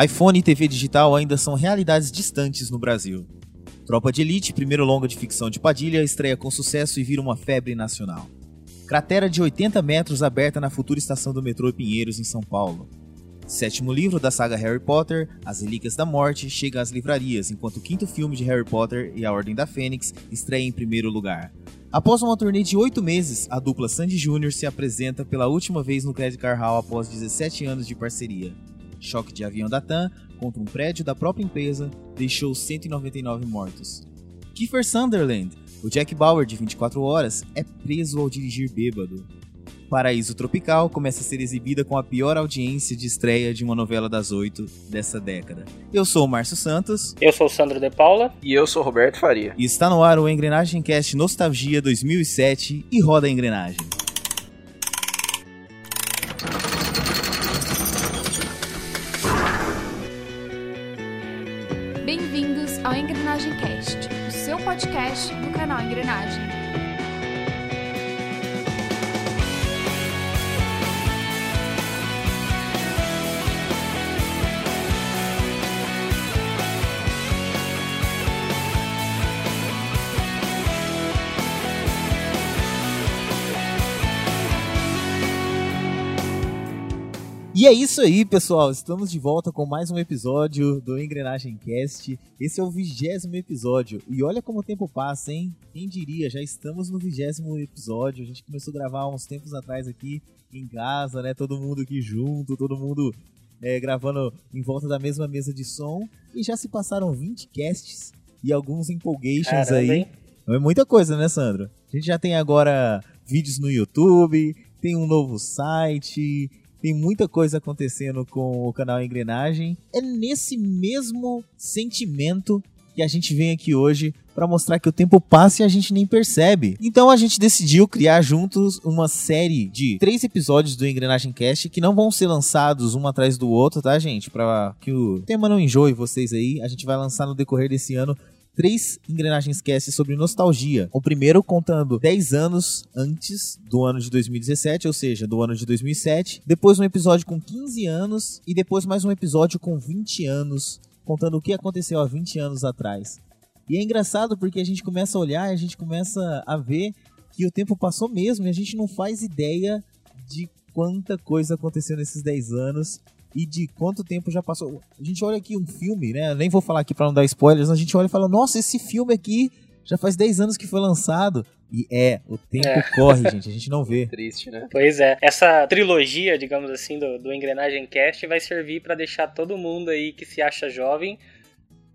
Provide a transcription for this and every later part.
iPhone e TV digital ainda são realidades distantes no Brasil. Tropa de Elite, primeiro longa de ficção de Padilha, estreia com sucesso e vira uma febre nacional. Cratera de 80 metros aberta na futura estação do metrô Pinheiros, em São Paulo. Sétimo livro da saga Harry Potter, As Relíquias da Morte, chega às livrarias, enquanto o quinto filme de Harry Potter e a Ordem da Fênix estreia em primeiro lugar. Após uma turnê de oito meses, a dupla Sandy Jr. se apresenta pela última vez no Credit Car Hall após 17 anos de parceria. Choque de avião da TAM contra um prédio da própria empresa deixou 199 mortos. Kiefer Sunderland, o Jack Bauer de 24 horas, é preso ao dirigir bêbado. Paraíso Tropical começa a ser exibida com a pior audiência de estreia de uma novela das oito dessa década. Eu sou o Márcio Santos. Eu sou o Sandro De Paula. E eu sou o Roberto Faria. E está no ar o Engrenagem Cast Nostalgia 2007 e roda a engrenagem. É isso aí, pessoal. Estamos de volta com mais um episódio do Engrenagem Cast. Esse é o vigésimo episódio. E olha como o tempo passa, hein? Quem diria, já estamos no vigésimo episódio. A gente começou a gravar uns tempos atrás aqui em casa, né? Todo mundo aqui junto, todo mundo é, gravando em volta da mesma mesa de som. E já se passaram 20 casts e alguns empolgations Caramba, aí. hein? É muita coisa, né, Sandro? A gente já tem agora vídeos no YouTube, tem um novo site, tem muita coisa acontecendo com o canal Engrenagem. É nesse mesmo sentimento que a gente vem aqui hoje para mostrar que o tempo passa e a gente nem percebe. Então a gente decidiu criar juntos uma série de três episódios do Engrenagem Cast que não vão ser lançados um atrás do outro, tá, gente? Para que o tema não enjoe vocês aí. A gente vai lançar no decorrer desse ano três engrenagens cast sobre nostalgia. O primeiro contando 10 anos antes do ano de 2017, ou seja, do ano de 2007. Depois um episódio com 15 anos e depois mais um episódio com 20 anos, contando o que aconteceu há 20 anos atrás. E é engraçado porque a gente começa a olhar a gente começa a ver que o tempo passou mesmo e a gente não faz ideia de quanta coisa aconteceu nesses 10 anos e de quanto tempo já passou. A gente olha aqui um filme, né? Nem vou falar aqui para não dar spoilers, a gente olha e fala: "Nossa, esse filme aqui já faz 10 anos que foi lançado". E é, o tempo É. corre, gente, a gente não vê. Triste, né? Pois é, essa trilogia, digamos assim, do, do Engrenagem Cast vai servir pra deixar todo mundo aí que se acha jovem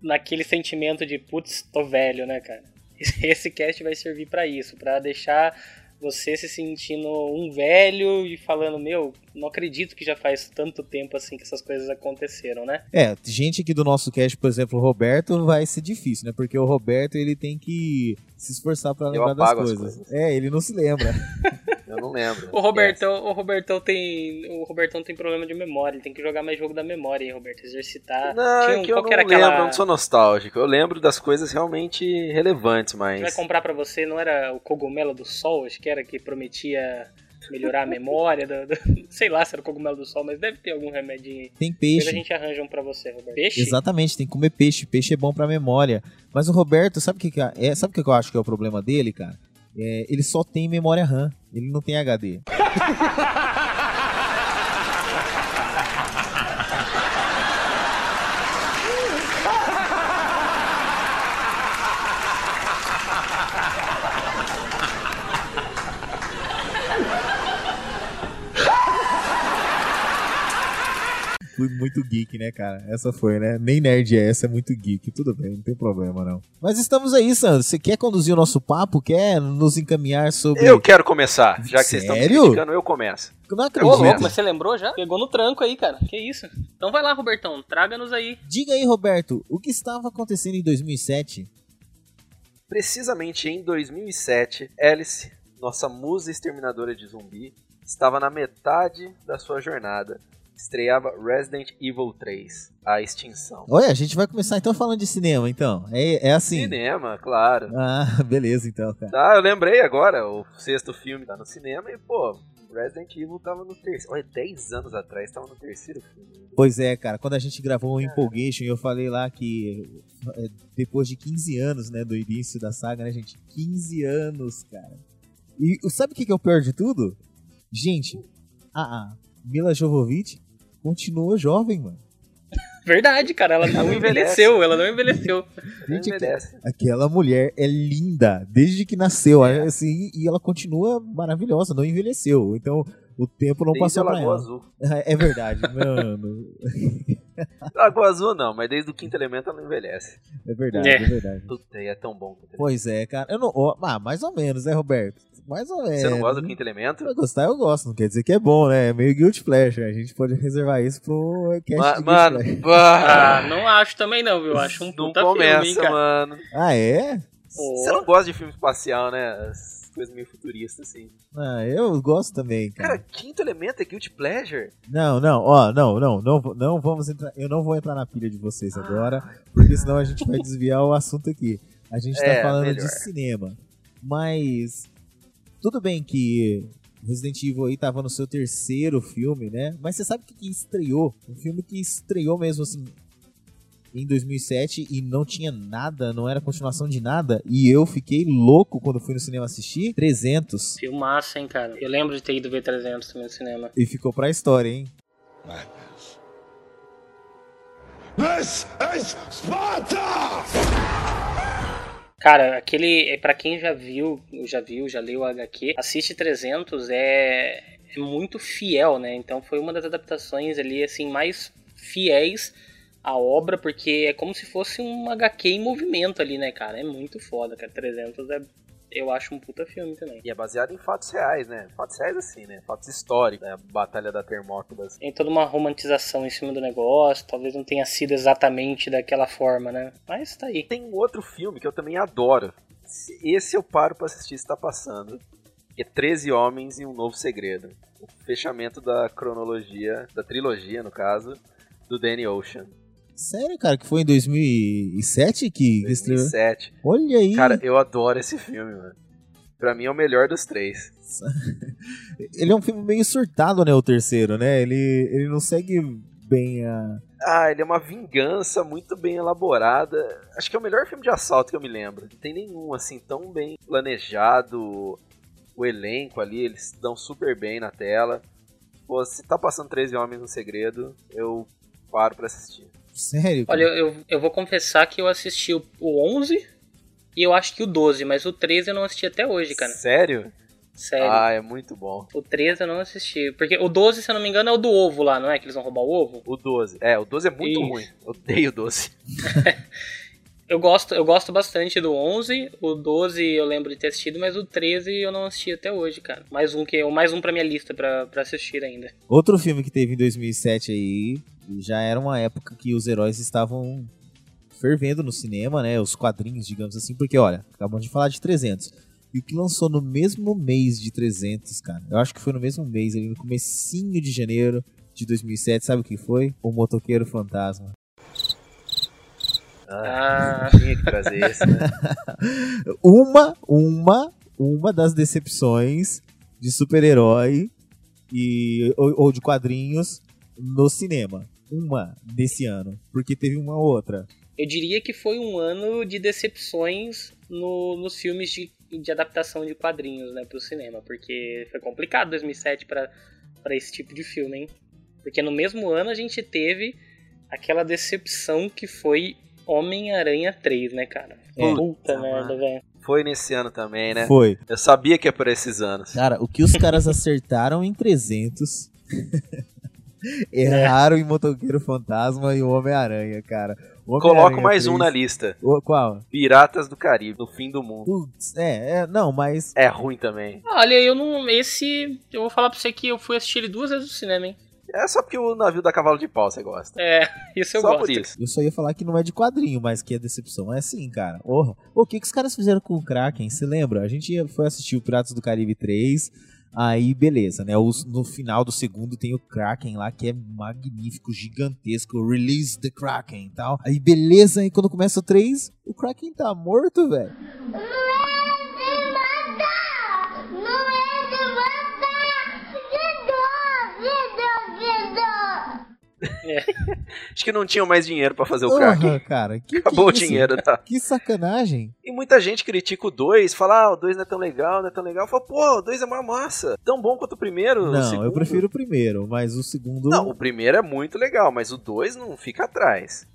naquele sentimento de putz, tô velho, né, cara? Esse cast vai servir pra isso, pra deixar você se sentindo um velho e falando, meu, não acredito que já faz tanto tempo assim que essas coisas aconteceram, né? É, gente aqui do nosso cast, por exemplo, o Roberto, vai ser difícil, né? Porque o Roberto, ele tem que se esforçar pra Eu lembrar das coisas. coisas. É, ele não se lembra. Eu não lembro. O Robertão, o Robertão tem, o Robertão tem problema de memória, ele tem que jogar mais jogo da memória, hein, Roberto, exercitar. Não, Tinha é um- que eu qual não que era lembro, aquela- eu não sou nostálgico. Eu lembro das coisas realmente relevantes, que vai mas. comprar pra você não era o cogumelo do sol, acho que era que prometia melhorar a memória, do- do- sei lá se era o cogumelo do sol, mas deve ter algum remedinho aí. Tem Depois peixe. a gente arranja um pra você, Roberto. Peixe? Exatamente, tem que comer peixe. Peixe é bom pra memória. Mas o Roberto, sabe o que, que é? é? Sabe o que eu acho que é o problema dele, cara? É, ele só tem memória RAM. Ele não tem HD. Fui muito geek, né, cara? Essa foi, né? Nem nerd é essa, é muito geek. Tudo bem, não tem problema, não. Mas estamos aí, Sandro. Você quer conduzir o nosso papo? Quer nos encaminhar sobre. Eu quero começar. Já que vocês estão me Sério? criticando, eu começo. Não Ô, acredito. louco, mas você lembrou já? Pegou no tranco aí, cara. Que isso? Então vai lá, Robertão, traga-nos aí. Diga aí, Roberto, o que estava acontecendo em 2007? Precisamente em 2007, Alice, nossa musa exterminadora de zumbi, estava na metade da sua jornada. Estreava Resident Evil 3, a extinção. Olha, a gente vai começar então falando de cinema, então. É, é assim. Cinema, claro. Ah, beleza, então, cara. Tá, eu lembrei agora, o sexto filme tá no cinema e, pô, Resident Evil tava no terceiro. Olha, 10 anos atrás tava no terceiro filme. Pois é, cara, quando a gente gravou o Empolgation, eu falei lá que é, depois de 15 anos, né, do início da saga, né, gente? 15 anos, cara. E sabe o que que é o pior de tudo? Gente, a, a Mila Jovovich continua jovem, mano. Verdade, cara, ela não envelheceu, ela não envelheceu. Gente, envelhece. Aquela mulher é linda desde que nasceu, assim, e ela continua maravilhosa, não envelheceu. Então, o tempo não Desde passou pra Lagoa ela. Azul. É verdade, mano. Lagoa Azul não, mas desde o quinto elemento ela não envelhece. É verdade, É. é verdade. Puta, e é tão bom. Pois é, cara. Eu não. ah, mais ou menos, né, Roberto? Mais ou menos. Você não gosta do quinto elemento? Pra gostar, eu gosto. Não quer dizer que é bom, né? É meio guilty pleasure. A gente pode reservar isso pro cast Ma- mano, Ah, não acho também não, viu? Acho um não puta começa, filme, hein, cara. mano. Ah, é? Você não gosta de filme espacial, né? As coisas meio futuristas, assim. Ah, eu gosto também, cara. Cara, quinto elemento é Guilty Pleasure? Não, não, ó, não, não, não, não vamos entrar. Eu não vou entrar na pilha de vocês agora, porque senão a gente vai desviar o assunto aqui. A gente tá É, falando melhor. de cinema. Mas tudo bem que Resident Evil aí tava no seu terceiro filme, né? Mas você sabe o que, que estreou? Um filme que estreou mesmo assim em 2007 e não tinha nada, não era continuação de nada. E eu fiquei louco quando fui no cinema assistir. 300. Filmaço, hein, cara. Eu lembro de ter ido ver 300 também no cinema. E ficou pra história, hein? Madness. This is Sparta! Cara, aquele, é, pra quem já viu, já viu, já leu o HQ, assiste 300 é, é muito fiel, né? Então foi uma das adaptações ali, assim, mais fiéis à obra, porque é como se fosse um HQ em movimento ali, né, cara? É muito foda, cara. 300 é, eu acho um puta filme também. E é baseado em fatos reais, né? Fatos reais assim, né? Fatos históricos, né? A Batalha da Termópilas. Tem toda uma romantização em cima do negócio, talvez não tenha sido exatamente daquela forma, né? Mas tá aí. Tem um outro filme que eu também adoro. Esse- eu paro pra assistir se tá passando. É 13 Homens e um Novo Segredo. O fechamento da cronologia, da trilogia, no caso, do Danny Ocean. Sério, cara, que foi em 2007 que estreou? 2007. Olha aí. Cara, eu adoro esse filme, mano. Pra mim é o melhor dos três. Ele é um filme meio surtado, né, o terceiro, né? Ele, ele não segue bem a... Ah, ele é uma vingança muito bem elaborada. Acho que é o melhor filme de assalto que eu me lembro. Não tem nenhum assim tão bem planejado. O elenco ali, eles dão super bem na tela. Pô, se tá passando 13 Homens no Segredo, eu paro pra assistir. Sério? Olha, cara? eu, eu, eu vou confessar que eu assisti o, o 11 e eu acho que o 12, mas o 13 eu não assisti até hoje, cara. Sério? Sério. Ah, é muito bom. O 13 eu não assisti. Porque o 12, se eu não me engano, é o do ovo lá, não é? Que eles vão roubar o ovo? O 12. É, o 12 é muito Isso. ruim. Odeio o 12. Eu gosto, eu gosto bastante do 11, o 12 eu lembro de ter assistido, mas o 13 eu não assisti até hoje, cara. Mais um que mais um pra minha lista pra, pra assistir ainda. Outro filme que teve em 2007 aí, já era uma época que os heróis estavam fervendo no cinema, né? Os quadrinhos, digamos assim, porque olha, acabamos de falar de 300. E o que lançou no mesmo mês de 300, cara, eu acho que foi no mesmo mês, ali no comecinho de janeiro de 2007, sabe o que foi? O Motoqueiro Fantasma. Ah, Ah, tinha que trazer esse, né? uma, uma, uma das decepções de super-herói e ou, ou de quadrinhos no cinema. Uma desse ano, porque teve uma outra. eu diria que foi um ano de decepções no- nos filmes de, de adaptação de quadrinhos, né, pro cinema, porque foi complicado 2007 pra pra esse tipo de filme, hein? Porque no mesmo ano a gente teve aquela decepção que foi Homem-Aranha 3, né, cara? É. Puta merda, velho. Foi nesse ano também, né? Foi. Eu sabia que é por esses anos. Cara, o que os caras acertaram em 300 erraram em Motoqueiro Fantasma e o Homem-Aranha, cara. O Coloco mais um 3 na lista. O- qual? Piratas do Caribe, no fim do mundo. Putz, é, é, não, mas É ruim também. Olha, eu não. Esse. Eu vou falar pra você que eu fui assistir ele duas vezes no cinema, hein? É só porque o navio da cavalo de pau você gosta. É, isso eu só gosto. por isso. eu só ia falar que não é de quadrinho, mas que é decepção. É sim, cara. Porra. O que, que os caras fizeram com o Kraken? Você lembra? A gente foi assistir o Piratas do Caribe 3. Aí, beleza, né? Os- no final do segundo tem o Kraken lá, que é magnífico, gigantesco. Release the Kraken e tal. Aí, beleza, aí quando começa o 3, o Kraken tá morto, velho. Não é de matar! Não é de matar! Acho que não tinham mais dinheiro pra fazer o crack. Porra, cara. Que, Acabou o que isso? dinheiro, tá? Que sacanagem. E muita gente critica o 2, fala, ah, o 2 não é tão legal, não é tão legal. Fala, pô, o 2 é uma massa. Tão bom quanto o primeiro. o Não, eu segundo. prefiro o primeiro, mas o segundo. Não, o primeiro é muito legal, mas o 2 não fica atrás.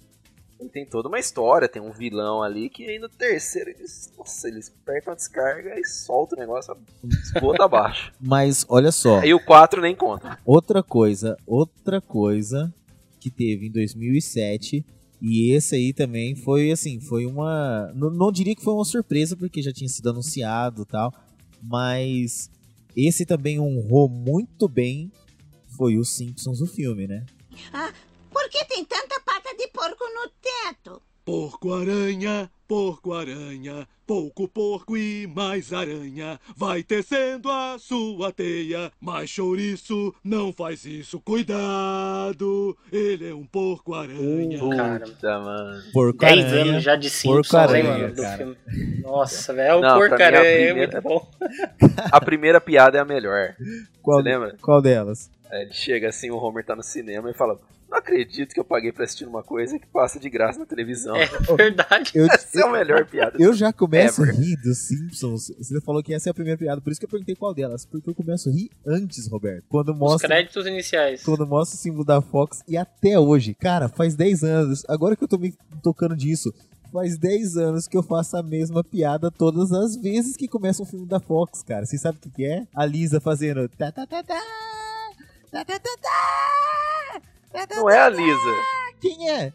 Ele tem toda uma história, tem um vilão ali que aí no terceiro eles. Nossa, eles apertam a descarga e soltam o negócio, esgota abaixo. Mas olha só, Aí o 4 nem conta. outra coisa, outra coisa que teve em 2007 e esse aí também foi assim, foi uma, não, não diria que foi uma surpresa porque já tinha sido anunciado, tal, mas esse também honrou muito bem foi os Simpsons o filme, né? Por que tem tanta pata de porco no teto? Porco-aranha, porco-aranha, pouco porco e mais aranha. Vai tecendo a sua teia, mas chouriço não faz isso. Cuidado, ele é um porco-aranha. Uh, cara. Puta, mano. Porco 10 Aranha. anos já de Simpsons, Porco-aranha, hein, mano, do cara. filme. Nossa, velho, é o Não, pra mim, a porcaria, é primeira- muito bom. A primeira piada é a melhor. Qual, Você lembra? qual delas? Aí ele chega assim, o Homer tá no cinema e fala: não acredito que eu paguei pra assistir uma coisa que passa de graça na televisão. É verdade. Eu, essa eu, é a melhor piada. Eu já começo ever. a rir dos Simpsons. Você falou que essa é a primeira piada, por isso que eu perguntei qual delas. Porque eu começo a rir antes, Roberto. Quando mostra, Os créditos iniciais. Quando mostra o símbolo da Fox e até hoje. Cara, faz 10 anos. Agora que eu tô me tocando disso, faz 10 anos que eu faço a mesma piada todas as vezes que começa um filme da Fox, cara. Você sabe o que, que é? A Lisa fazendo. ta ta ta ta ta ta ta ta. Não é a Lisa. Quem é?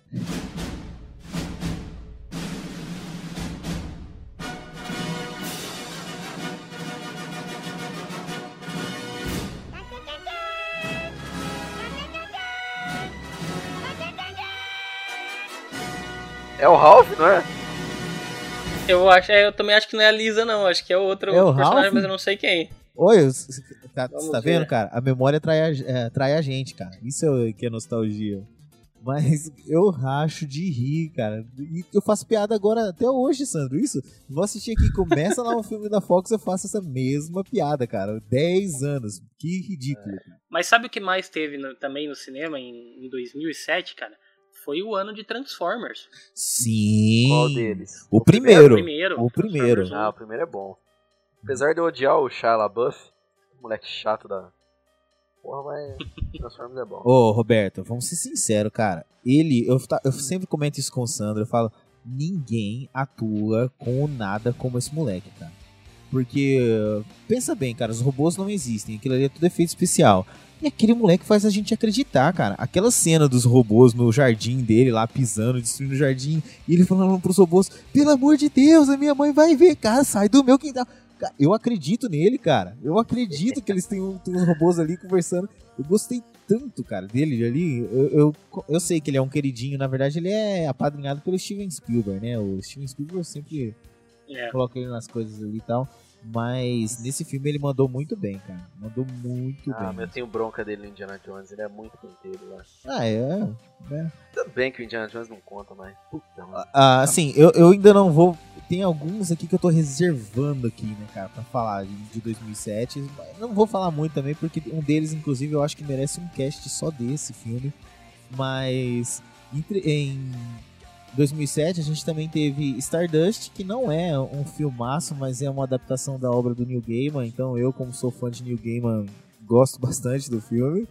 É o Ralph, não é? Eu, acho, é, eu também acho que não é a Lisa, não. Acho que é outro, É o outro personagem, Ralph? mas eu não sei quem. Oi, você tá, você tá vendo, cara? A memória trai a, é, trai a gente, cara. Isso é, o que é nostalgia. Mas eu racho de rir, cara. E eu faço piada agora até hoje, Sandro. Isso. Vou assistir aqui, começa lá um filme da Fox, eu faço essa mesma piada, cara. 10 anos. Que ridículo. cara. Mas sabe o que mais teve no- também no cinema em, em 2007, cara? Foi o ano de Transformers. Sim. Qual deles? O primeiro. O primeiro. O primeiro. Ah, o primeiro é bom. Apesar de eu odiar o Shia LaBeouf, moleque chato da. Porra, mas Transformers é bom. Ô, Roberto, vamos ser sinceros, cara. Ele, eu, eu sempre comento isso com o Sandro, eu falo, ninguém atua com nada como esse moleque, cara. Porque, pensa bem, cara, os robôs não existem, aquilo ali é tudo efeito especial. E aquele moleque faz a gente acreditar, cara. Aquela cena dos robôs no jardim dele, lá pisando, destruindo o jardim, e ele falando pros robôs: pelo amor de Deus, a minha mãe vai ver, cara, sai do meu quintal. Eu acredito nele, cara. Eu acredito que eles têm, um- têm uns robôs ali conversando. Eu gostei tanto, cara, dele ali. Eu, eu, eu sei que ele é um queridinho. Na verdade, ele é apadrinhado pelo Steven Spielberg, né? O Steven Spielberg sempre É. coloca ele nas coisas ali e tal. Mas nesse filme ele mandou muito bem, cara. Mandou muito Ah, bem. mas eu tenho bronca dele no Indiana Jones, ele é muito penteiro lá. Ah, é. é. Tudo bem que o Indiana Jones não conta, mas. Puta, mano. Ah, assim, eu, eu ainda não vou. Tem alguns aqui que eu tô reservando aqui, né, cara, pra falar de, de 2007. mas Não vou falar muito também, porque um deles, inclusive, eu acho que merece um cast só desse filme. Mas entre- em 2007 a gente também teve Stardust, que não é um filmaço, mas é uma adaptação da obra do Neil Gaiman. Então eu, como sou fã de Neil Gaiman, gosto bastante do filme.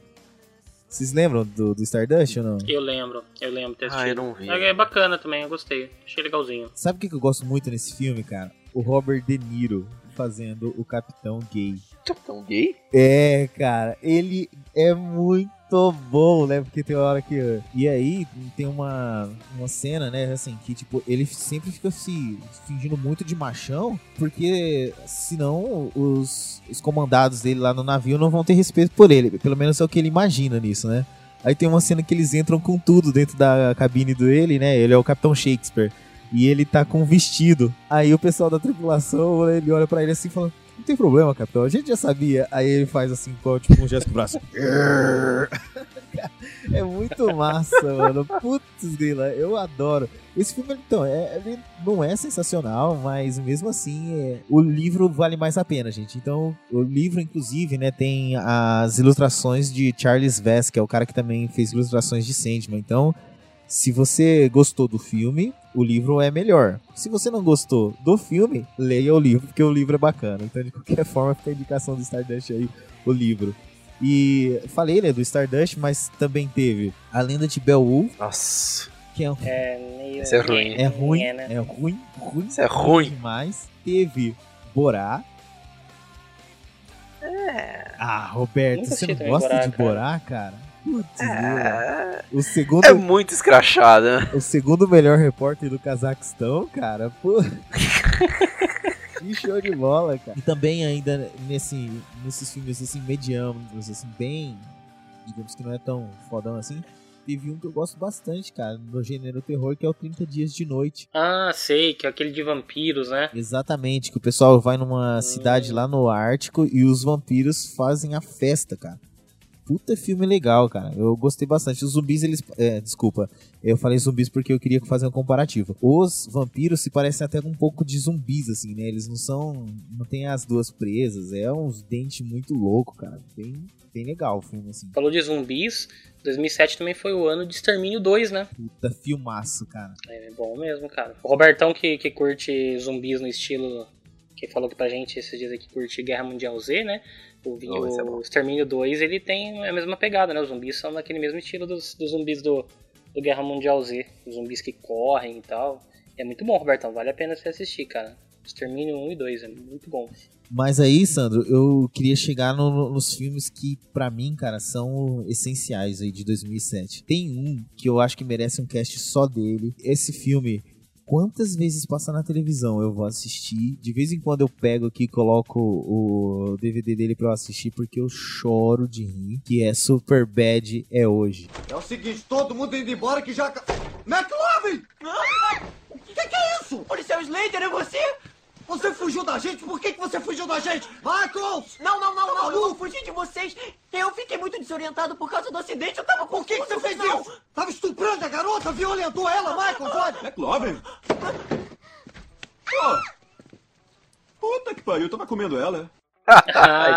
Vocês lembram do, do Stardust ou não? Eu lembro, eu lembro de ter Ah, eu assistido. não vi. É, é bacana também, eu gostei. Achei legalzinho. Sabe o que que eu gosto muito nesse filme, cara? O Robert De Niro fazendo o Capitão Gay. Capitão gay? É, cara, ele é muito bom, né? Porque tem uma hora que. E aí tem uma, uma cena, né? Assim, que tipo, ele sempre fica se fingindo muito de machão, porque senão os, os comandados dele lá no navio não vão ter respeito por ele. Pelo menos é o que ele imagina nisso, né? Aí tem uma cena que eles entram com tudo dentro da cabine dele, né? Ele é o Capitão Shakespeare. E ele tá com um vestido. Aí o pessoal da tripulação, ele olha pra ele assim e fala: Não tem problema, capitão, a gente já sabia. Aí ele faz assim, com, tipo um gesto com o braço. É muito massa, mano. Putz, grila, eu adoro. Esse filme, então, é, ele não é sensacional, mas mesmo assim, é, o livro vale mais a pena, gente. Então, o livro, inclusive, né, tem as ilustrações de Charles Vess, que é o cara que também fez ilustrações de Sandman. Então, se você gostou do filme, o livro é melhor. Se você não gostou do filme, leia o livro, porque o livro é bacana. Então, de qualquer forma, fica a indicação do Stardust aí, o livro. E falei, né, do Stardust, mas também teve A Lenda de Beowulf, Nossa, que é, um- É meio. Isso é ruim. é ruim, É, né? é ruim, ruim, Isso é ruim. demais. Teve Borá. Ah, Roberto, Nunca você não gosta Borá, de cara. Borá, cara? Putz, é, o segundo, é muito escrachado, né? o segundo melhor repórter do Cazaquistão, cara. Pô. que show de bola, cara. E também ainda nesse, nesses filmes assim medianos, assim bem, digamos que não é tão fodão assim. Teve um que eu gosto bastante, cara, no gênero terror, que é o 30 Dias de Noite. Ah, sei, que é aquele de vampiros, né? Exatamente, que o pessoal vai numa cidade lá no Ártico e os vampiros fazem a festa, cara. Puta filme legal, cara. Eu gostei bastante. Os zumbis, eles. É, desculpa. Eu falei zumbis porque eu queria fazer um comparativo. Os vampiros se parecem até com um pouco de zumbis, assim, né? Eles não são. Não tem as duas presas. É uns dentes muito louco, cara. Bem, bem legal o filme, assim. Falou de zumbis. 2007 também foi o ano de Extermínio 2, né? Puta filmaço, cara. É bom mesmo, cara. O Robertão que, que curte zumbis no estilo. Que falou que pra gente esses dias aqui curte Guerra Mundial Z, né? O, vi- Oh, esse é o bom. Extermínio 2 ele tem a mesma pegada, né? Os zumbis são daquele mesmo estilo dos, dos zumbis do, do Guerra Mundial Z. Os zumbis que correm e tal. É muito bom, Robertão. Vale a pena você assistir, cara. Extermínio 1 e 2 é muito bom. Mas aí, Sandro, eu queria chegar no- no- nos filmes que, pra mim, cara, são essenciais aí de 2007. Tem um que eu acho que merece um cast só dele. Esse filme, quantas vezes passa na televisão eu vou assistir? De vez em quando eu pego aqui e coloco o DVD dele pra eu assistir, porque eu choro de rir. Que é Super Bad é hoje. É o seguinte, todo mundo indo embora que já... McLovin! O que, que é isso? Policial Slater, é você? Você fugiu da gente? Por que, que você fugiu da gente? Michaels! Não, não, não, Tá não, maluco? não, fugi de vocês. Eu fiquei muito desorientado por causa do acidente, eu tava Por que, que você fez não. isso? Tava estuprando a garota, violentou ela, Michaels, olha! McLovin? Pô! Puta que pariu, eu tava comendo ela.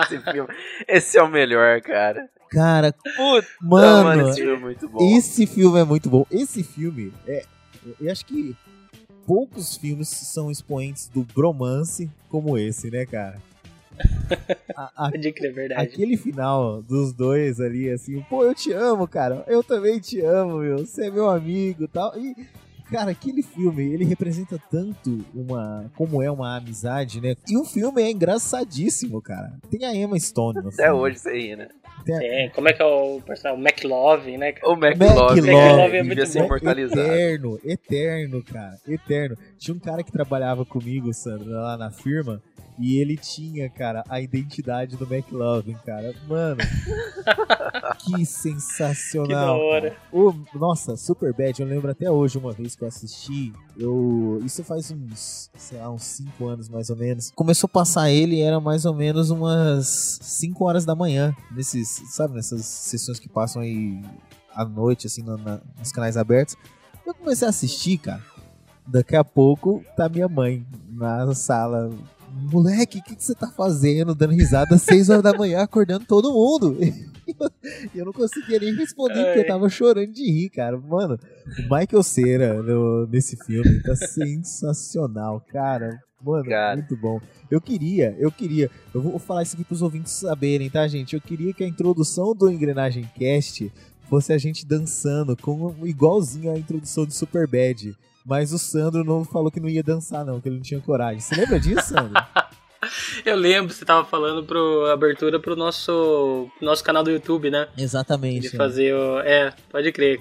esse filme. Esse é o melhor, cara. Cara, Puta, Mano, mano, esse filme é muito bom. Esse filme é muito bom. Esse filme é. Eu acho que poucos filmes são expoentes do bromance como esse, né, cara? A- a- Pode crer, é verdade. aquele final dos dois ali, assim, pô, eu te amo, cara. Eu também te amo, meu. Você é meu amigo e tal. E, cara, aquele filme, ele representa tanto uma. como é uma amizade, né? E o filme é engraçadíssimo, cara. Tem a Emma Stone no Até filme. hoje você ri, né? Tem. Como é que é o personagem? O McLove, né? O McLove, McLove é devia muito ser imortalizado. Eterno, eterno, cara, eterno. Tinha um cara que trabalhava comigo, Sandro, lá na firma, e ele tinha, cara, a identidade do McLovin, cara. Mano, que sensacional. Que da hora. O, nossa, Super Bad, eu lembro até hoje, uma vez que eu assisti, eu. Isso faz uns, sei lá, uns 5 anos mais ou menos. Começou a passar ele, era mais ou menos umas 5 horas da manhã. Nesses, sabe, nessas sessões que passam aí à noite, assim, na- na- nos canais abertos. Eu comecei a assistir, cara. Daqui a pouco tá minha mãe na sala. Moleque, o que, que você tá fazendo? Dando risada às 6 horas da manhã, acordando todo mundo. E eu não conseguia nem responder, porque eu tava chorando de rir, cara. Mano, o Michael Cera no- nesse filme tá sensacional, cara. Mano, Cara. muito bom. Eu queria, eu queria. Eu vou falar isso aqui pros ouvintes saberem, tá, gente? Eu queria que a introdução do Engrenagem Cast fosse a gente dançando, com, igualzinho à introdução do Super Bad. Mas o Sandro não falou que não ia dançar, não, que ele não tinha coragem. Você lembra disso, Sandro? Eu lembro, você tava falando pro abertura pro nosso, nosso canal do YouTube, né? Exatamente. De fazer o. É, pode crer.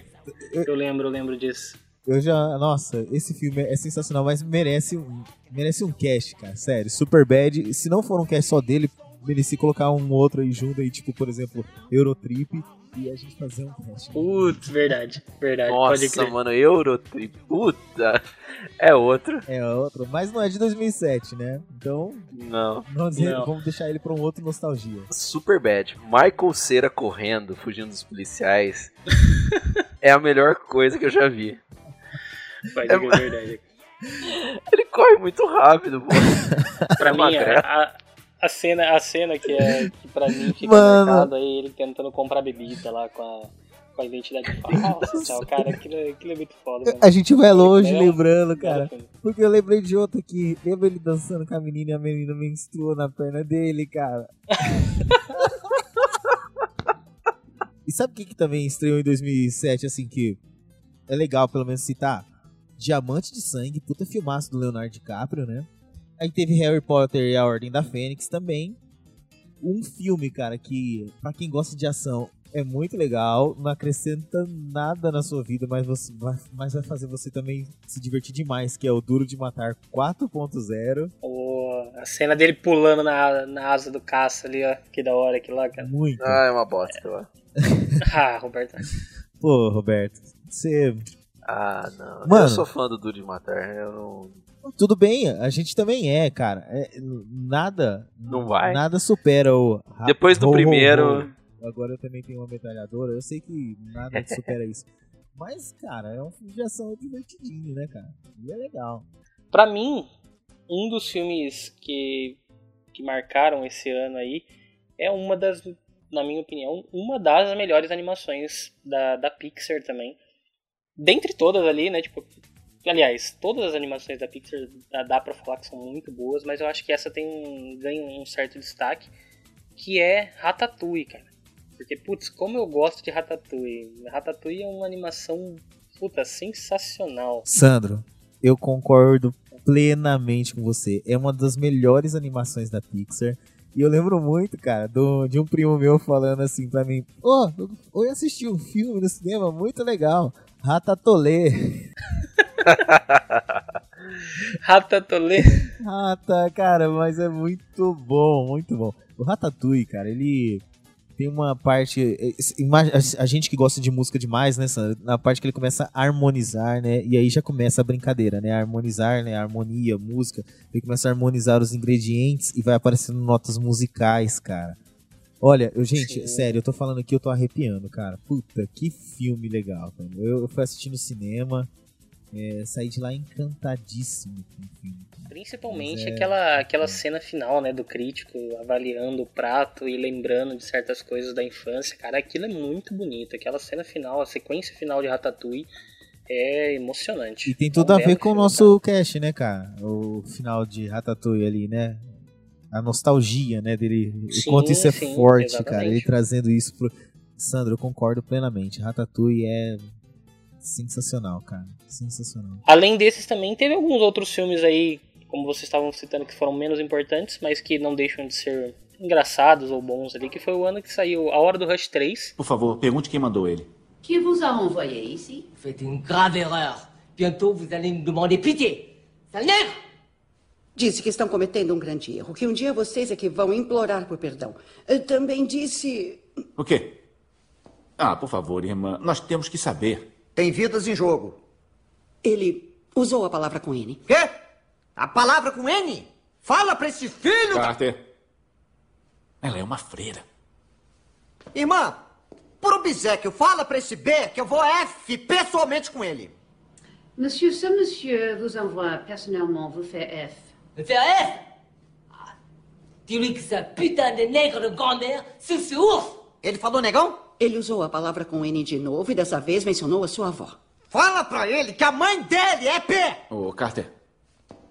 Eu lembro, eu lembro disso. Eu já. Nossa, esse filme é sensacional, mas merece um, merece um cast, cara. Sério. Super Bad. Se não for um cast só dele, merecia colocar um outro aí junto aí, tipo, por exemplo, Eurotrip. E a gente fazer um teste. Putz, verdade, verdade, pode Nossa, crer. mano, Eurotrip. Puta. É outro. É outro, mas não é de 2007, né? Então, Não. vamos, dizer- Não. vamos deixar ele pra um outro nostalgia. Super bad. Michael Cera correndo, fugindo dos policiais. é a melhor coisa que eu já vi. Pode É ma- verdade. Ele corre muito rápido, pô. Pra É mim, magrelo. a, a cena, a cena que, é, que pra mim fica Mano. aí, ele tentando comprar bebida lá com a, com a identidade falsa tal. Cara, aquilo, é- aquilo é muito foda, mano. A gente vai longe É lembrando, cara. Cara, Porque eu lembrei de outro aqui. Lembra ele dançando com a menina e a menina menstruou na perna dele, cara. e sabe o que, que também estreou em 2007, assim, que é legal pelo menos citar? Diamante de Sangue, puta filmaço do Leonardo DiCaprio, né? Aí teve Harry Potter e a Ordem da Fênix também. Um filme, cara, que pra quem gosta de ação é muito legal, não acrescenta nada na sua vida, mas, você vai, mas vai fazer você também se divertir demais, que é o Duro de Matar 4.0. o- a cena dele pulando na, na asa do caça ali, ó. Que da hora aquilo lá, cara. Muito. Ah, é uma bosta lá. Ah, Roberto. Pô, Roberto, você. Ah, não. Mano. Eu sou fã do Duro de Matar. Eu não. Tudo bem, a gente também é, cara. É, nada. Não vai. Nada supera o. Depois do Ho, ho, primeiro. ho. Agora eu também tenho uma metralhadora. Eu sei que nada supera isso. Mas, cara, é um filme de ação divertidinho, né, cara? E é legal. Pra mim, um dos filmes que, que marcaram esse ano aí é uma das, na minha opinião, uma das melhores animações da, da Pixar também. Dentre todas ali, né? Tipo, aliás, todas as animações da Pixar dá, dá pra falar que são muito boas, mas eu acho que essa tem um, ganha um certo destaque, que é Ratatouille, cara. Porque, putz, como eu gosto de Ratatouille. Ratatouille é uma animação, puta, sensacional. Sandro, eu concordo plenamente com você. É uma das melhores animações da Pixar. E eu lembro muito, cara, do, de um primo meu falando assim pra mim: Ô, eu, eu assisti um filme no cinema muito legal, Ratatouille. Ratatouille. Rata, cara, mas é muito bom, muito bom. O Ratatouille, cara, ele tem uma parte. A a gente que gosta de música demais, né, Sandra? Na parte que ele começa a harmonizar, né? E aí já começa a brincadeira, né? Harmonizar, né? Harmonia, música. Ele começa a harmonizar os ingredientes e vai aparecendo notas musicais, cara. Olha, eu, gente, Sim. sério, eu tô falando aqui, eu tô arrepiando, cara. Puta, que filme legal, cara. Eu, eu fui assistir no cinema, é, saí de lá encantadíssimo com o filme. cara. Principalmente é- aquela, aquela cena final, né, do crítico avaliando o prato e lembrando de certas coisas da infância. Cara, aquilo é muito bonito. Aquela cena final, a sequência final de Ratatouille é emocionante. E tem É um tudo a ver com o nosso cast, né, cara? O final de Ratatouille ali, né? A nostalgia, né, dele. o Sim, quanto isso é sim, forte, cara. exatamente. Ele trazendo isso pro. Sandro, eu concordo plenamente. Ratatouille é sensacional, cara. Sensacional. Além desses também, teve alguns outros filmes aí, como vocês estavam citando, que foram menos importantes, mas que não deixam de ser engraçados ou bons ali, que foi o ano que saiu A Hora do Rush 3. Por favor, pergunte quem mandou ele. Qui vous a envoyé ici Faites une grave erreur. Bientôt, vous allez me demander pitié. Sale nègre Disse que estão cometendo um grande erro, que um dia vocês é que vão implorar por perdão. Eh, Também disse. O quê? Ah, por favor, irmã, nós temos que saber. Tem vidas em jogo. Ele usou a palavra com N. Quê? A palavra com N? Fala pra esse filho da... Carter. Ela é uma freira. Irmã, por obséquio, fala pra esse B que eu vou F pessoalmente com ele. Monsieur, ce monsieur vous envoie personnellement vous faire F. Me faire F Ah, Dis-lui que ce putain de nègre de grand-mère suce ce ours Ele falou negão? Ele usou a palavra com N de novo e dessa vez mencionou a sua avó. Fala pra ele que a mãe dele é P. Ô, Carter,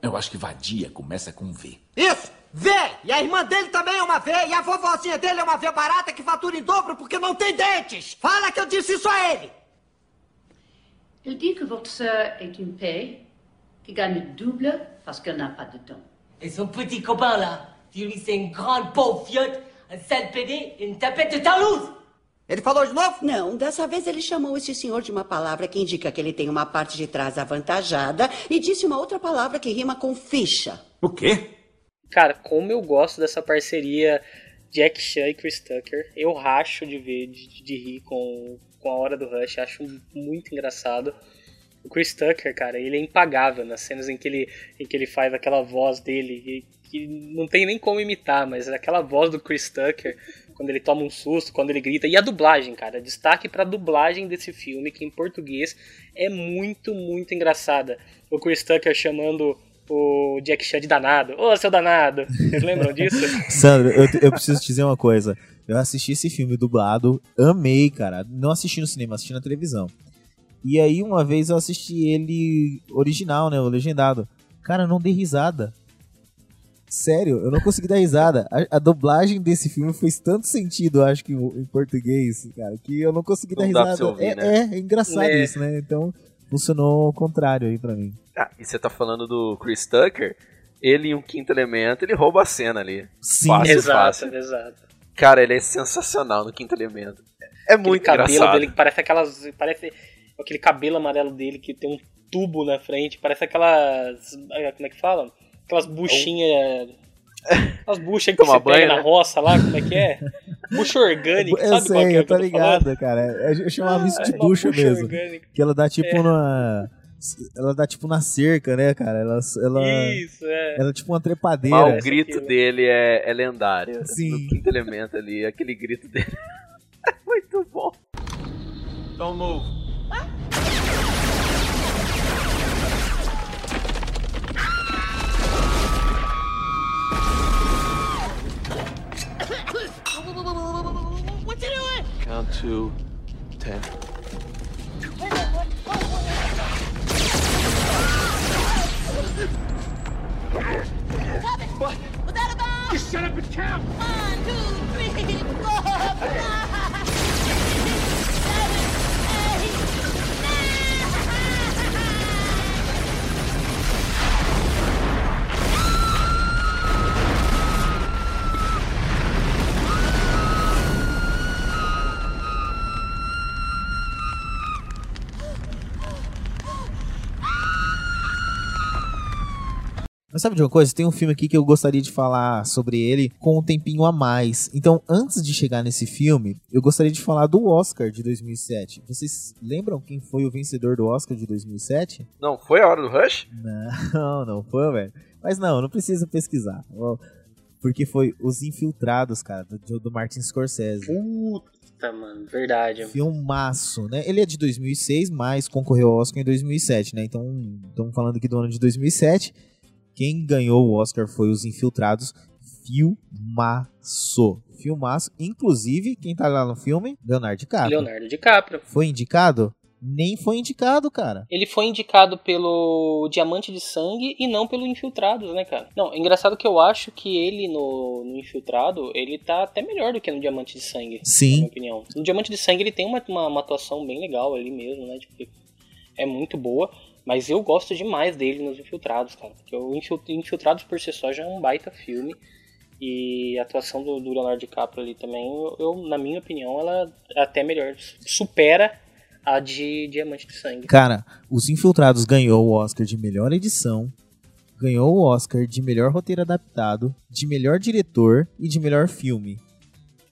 eu acho que vadia começa com V. Isso, V. E a irmã dele também é uma V. E a vovozinha dele é uma V barata que fatura em dobro porque não tem dentes. Fala que eu disse isso a ele. Il dit que votre sœur est une paix, qui gagne double parce qu'elle n'a pas de temps. Et son petit copain là, dis-lui c'est une grande pauvre fiotte, un sale pédé et une tapette de Toulouse Ele falou de novo? Não, dessa vez ele chamou esse senhor de uma palavra que indica que ele tem uma parte de trás avantajada e disse uma outra palavra que rima com ficha. O quê? Cara, como eu gosto dessa parceria Jack Chan e Chris Tucker. Eu racho de ver, de, de rir com, com a hora do Rush. Acho muito engraçado. O Chris Tucker, cara, ele é impagável nas cenas em que ele, em que ele faz aquela voz dele, que, que não tem nem como imitar, mas aquela voz do Chris Tucker, quando ele toma um susto, quando ele grita. E a dublagem, cara, destaque pra dublagem desse filme, que em português é muito, muito engraçada. O Chris Tucker chamando o Jack Chan de danado. Ô, seu danado! Vocês lembram disso? Sandro, eu, eu preciso te dizer uma coisa. Eu assisti esse filme dublado, amei, cara. Não assisti no cinema, assisti na televisão. E aí, uma vez eu assisti ele original, né? O legendado. Cara, não dei risada. Sério, eu não consegui dar risada. A, a, dublagem desse filme fez tanto sentido, acho que em português, cara, que eu não consegui não dar risada. Ouvir, é, né? é, é, engraçado é. isso, né? Então, funcionou ao contrário aí pra mim. Ah, e você tá falando do Chris Tucker? Ele em um quinto elemento, ele rouba a cena ali. Sim, fácil, exato, fácil. exato. Cara, ele é sensacional no quinto elemento. É muito Aquele cabelo engraçado. dele que parece aquelas. Parece aquele cabelo amarelo dele que tem um tubo na frente, parece aquelas. Como é que fala? Aquelas buchinhas. Aquelas buchas que Toma você banho, pega né? na roça lá, como é que é? Bucha orgânica, eu sabe sei, qual que é? Eu tô ligado, cara. Eu chamava isso de é, bucha, bucha mesmo. Orgânica. Que ela dá tipo é. na. Ela dá tipo na cerca, né, cara? Ela, ela, Isso, é. Ela é tipo uma trepadeira. Mas o grito dele é, é lendário. Sim. No quinto elemento ali, aquele grito dele. é muito bom. Don't move. What you doing? Count to ten. What? Was that about? Just shut up and count! One, two, three, four, five, Mas sabe de uma coisa? Tem um filme aqui que eu gostaria de falar sobre ele com um tempinho a mais. Então, antes de chegar nesse filme, eu gostaria de falar do Oscar de 2007. Vocês lembram quem foi o vencedor do Oscar de 2007? Não, foi a hora do Rush? Não, não foi, velho. Mas não, não precisa pesquisar. Porque foi Os Infiltrados, cara, do, do Martin Scorsese. Puta, mano, verdade. Filmaço, né? Ele é de 2006, mas concorreu ao Oscar em 2007, né? Então, estamos falando aqui do ano de 2007. Quem ganhou o Oscar foi Os Infiltrados. Filmaço. Filmaço. Inclusive, quem tá lá no filme? Leonardo DiCaprio. Leonardo DiCaprio. Foi indicado? Nem foi indicado, cara. Ele foi indicado pelo Diamante de Sangue e não pelo Infiltrados, né, cara? Não, é engraçado que eu acho que ele no, no Infiltrado, ele tá até melhor do que no Diamante de Sangue. Sim. Na minha opinião. No Diamante de Sangue ele tem uma, uma, uma atuação bem legal ali mesmo, né? Tipo, é muito boa. Mas eu gosto demais dele nos Infiltrados, cara. Porque o Infiltrados por si só já é um baita filme. E a atuação do, do Leonardo DiCaprio ali também, eu, eu, na minha opinião, ela é até melhor. Supera a de Diamante de Sangue. Cara, Os Infiltrados ganhou o Oscar de melhor edição, ganhou o Oscar de melhor roteiro adaptado, de melhor diretor e de melhor filme.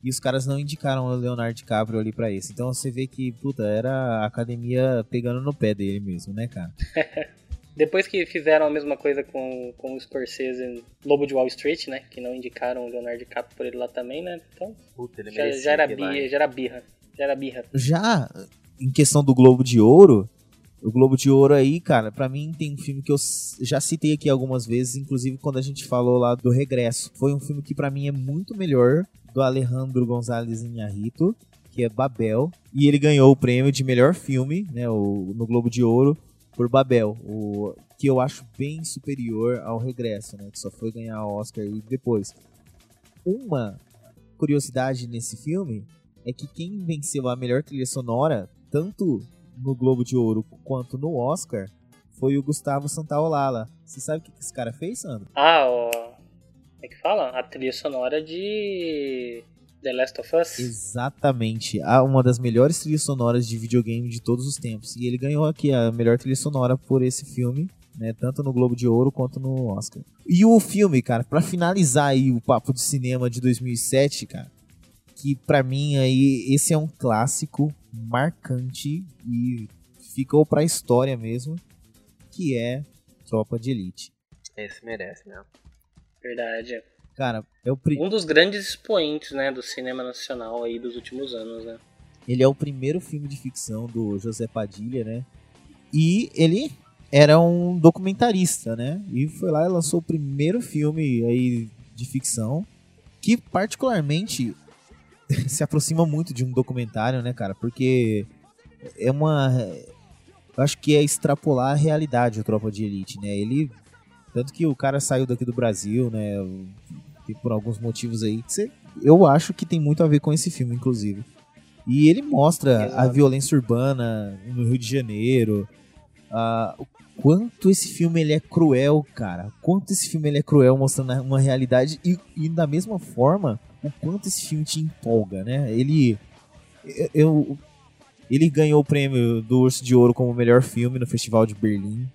E os caras não indicaram o Leonardo DiCaprio ali pra isso. Então você vê que, puta, era a academia pegando no pé dele mesmo, né, cara? Depois que fizeram a mesma coisa com, com o Scorsese em Lobo de Wall Street, né? Que não indicaram o Leonardo DiCaprio por ele lá também, né? Então, Puta, já, já, era birra, já era birra. Já era birra. Já em questão do Globo de Ouro, o Globo de Ouro aí, cara, para mim tem um filme que eu já citei aqui algumas vezes, inclusive quando a gente falou lá do Regresso. Foi um filme que para mim é muito melhor do Alejandro González Inharrito, que é Babel, e ele ganhou o prêmio de melhor filme, né, no Globo de Ouro por Babel, o que eu acho bem superior ao Regresso, né, que só foi ganhar o Oscar e depois. Uma curiosidade nesse filme é que quem venceu a melhor trilha sonora, tanto no Globo de Ouro quanto no Oscar foi o Gustavo Santaolala. Você sabe o que esse cara fez, Sandro? Ah, o... como é que fala? A trilha sonora de The Last of Us? Exatamente. Uma das melhores trilhas sonoras de videogame de todos os tempos. E ele ganhou aqui a melhor trilha sonora por esse filme, né? Tanto no Globo de Ouro quanto no Oscar. E o filme, cara, pra finalizar aí o papo de cinema de 2007, cara, que pra mim aí esse é um clássico marcante e ficou pra história mesmo, que é Tropa de Elite. Esse merece mesmo. Verdade. Cara, é o pri- Um dos grandes expoentes, né, do cinema nacional aí dos últimos anos, né? Ele é o primeiro filme de ficção do José Padilha, né? E ele era um documentarista, né? E foi lá e lançou o primeiro filme aí de ficção que particularmente se aproxima muito de um documentário, né, cara? Porque é uma eu acho que é extrapolar a realidade o Tropa de Elite, né? Ele tanto que o cara saiu daqui do Brasil, né? E por alguns motivos aí. eu acho que tem muito a ver com esse filme, inclusive. E ele mostra a violência urbana no Rio de Janeiro. o quanto esse filme ele é cruel, cara. Quanto esse filme ele é cruel, mostrando uma realidade. E, e da mesma forma, o quanto esse filme te empolga, né? Ele. eu- ele ganhou o prêmio do Urso de Ouro como melhor filme no Festival de Berlim.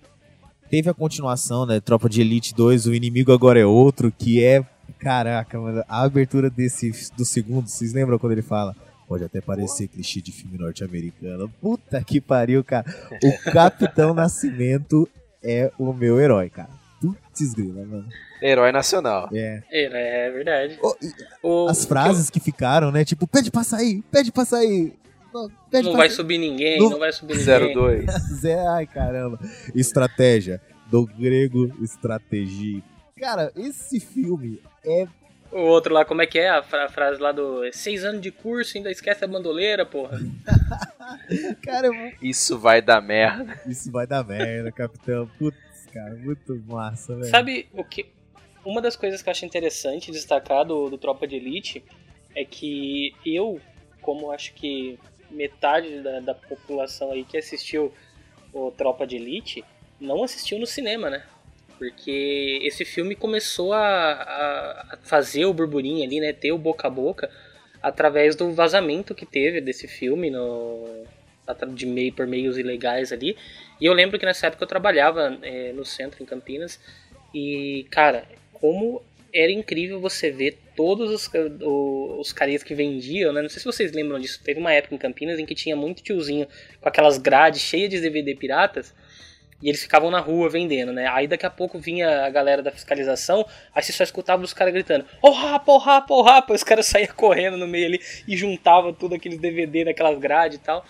Teve a continuação, né? Tropa de Elite 2, O Inimigo Agora é Outro, que é. Caraca, a abertura desse do segundo, vocês lembram quando ele fala? Pode até parecer clichê de filme norte-americano. Puta que pariu, cara. O Capitão Nascimento é o meu herói, cara. Putz, grila, mano. Herói nacional. É. É, é verdade. O- As frases que ficaram, né? Tipo, pede pra sair, pede pra sair. Não, pede Não pra vai sair. subir ninguém, Não- não vai subir ninguém. Zé, ai caramba. Estratégia. Do grego estratégia. Cara, esse filme é. O outro lá, como é que é a, fra- a frase lá do seis anos de curso, ainda esquece a bandoleira, porra. Cara, é Isso vai dar merda. Isso vai dar merda, capitão. Putz, cara, muito massa, velho. Sabe o que? Uma das coisas que eu acho interessante destacar do, do Tropa de Elite é que eu, como acho que metade da, da população aí que assistiu o Tropa de Elite, não assistiu no cinema, né? Porque esse filme começou a, a- fazer o burburinho ali, né? Ter o boca a boca através do vazamento que teve desse filme no, de meio por meios ilegais ali. E eu lembro que nessa época eu trabalhava eh, no centro, em Campinas, e, cara, como era incrível você ver todos os, os que vendiam, né? Não sei se vocês lembram disso. Teve uma época em Campinas em que tinha muito tiozinho com aquelas grades cheias de DVD piratas. E eles ficavam na rua vendendo, né? Aí daqui a pouco vinha a galera da fiscalização, aí você só escutava os caras gritando: Ô rapa, ô rapa, ô rapa! Os caras saíam correndo no meio ali e juntavam tudo aqueles DVD naquelas grades e tal.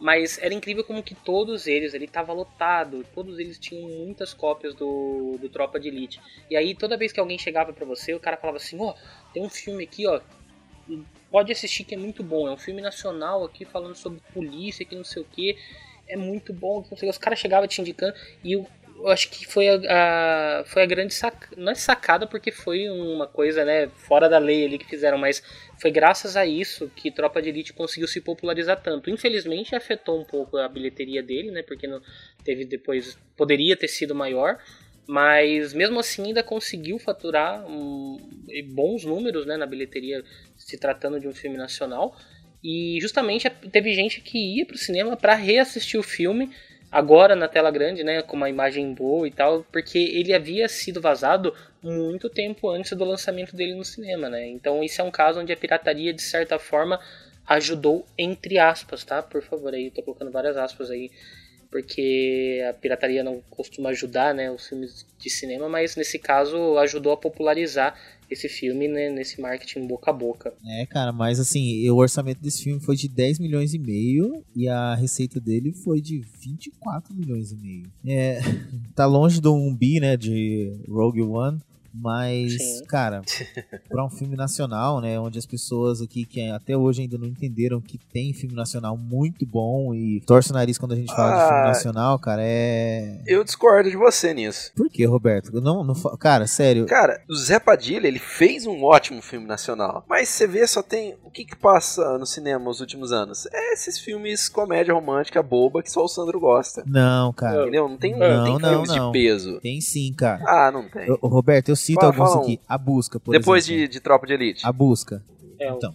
Mas era incrível como que todos eles, ele tava lotado, todos eles tinham muitas cópias do, do Tropa de Elite. E aí toda vez que alguém chegava pra você, o cara falava assim, ó, tem um filme aqui, ó, pode assistir que é muito bom, é um filme nacional aqui falando sobre polícia, que não sei o que, é muito bom. Os caras chegavam te indicando e eu, eu acho que foi a, a- foi a grande sacada, não é sacada porque foi uma coisa, né, fora da lei ali que fizeram, mas foi graças a isso que Tropa de Elite conseguiu se popularizar tanto. Infelizmente afetou um pouco a bilheteria dele, né, porque não teve depois, poderia ter sido maior, mas mesmo assim ainda conseguiu faturar um, bons números né, na bilheteria se tratando de um filme nacional. E justamente teve gente que ia pro cinema para reassistir o filme agora na tela grande, né, com uma imagem boa e tal, porque ele havia sido vazado muito tempo antes do lançamento dele no cinema, né? Então isso é um caso onde a pirataria de certa forma ajudou entre aspas, tá? Por favor, aí eu tô colocando várias aspas aí, porque a pirataria não costuma ajudar, né, os filmes de cinema, mas nesse caso ajudou a popularizar esse filme né, nesse marketing boca a boca. É, cara, mas assim, o orçamento desse filme foi de 10 milhões e meio e a receita dele foi de 24 milhões e meio. É, tá longe do 1 bi, né, de Rogue One, mas, Sim. cara, pra um filme nacional, né, onde as pessoas aqui que até hoje ainda não entenderam que tem filme nacional muito bom e torce o nariz quando a gente fala de filme Ah. nacional, cara, é... Eu discordo de você nisso. Por que, Roberto? Não, não, cara, sério. Cara, o Zé Padilha, ele fez um ótimo filme nacional. Mas você vê, só tem. O que que passa no cinema nos últimos anos? É esses filmes comédia romântica boba que só o Sandro gosta. Não, cara. Entendeu? Não tem, Não, não tem não, filmes não. de peso. Tem sim, cara. Ah, não tem. Roberto, eu cito Fala- alguns aqui. A Busca, por Depois exemplo. de, de Tropa de Elite. A Busca. É, o- então,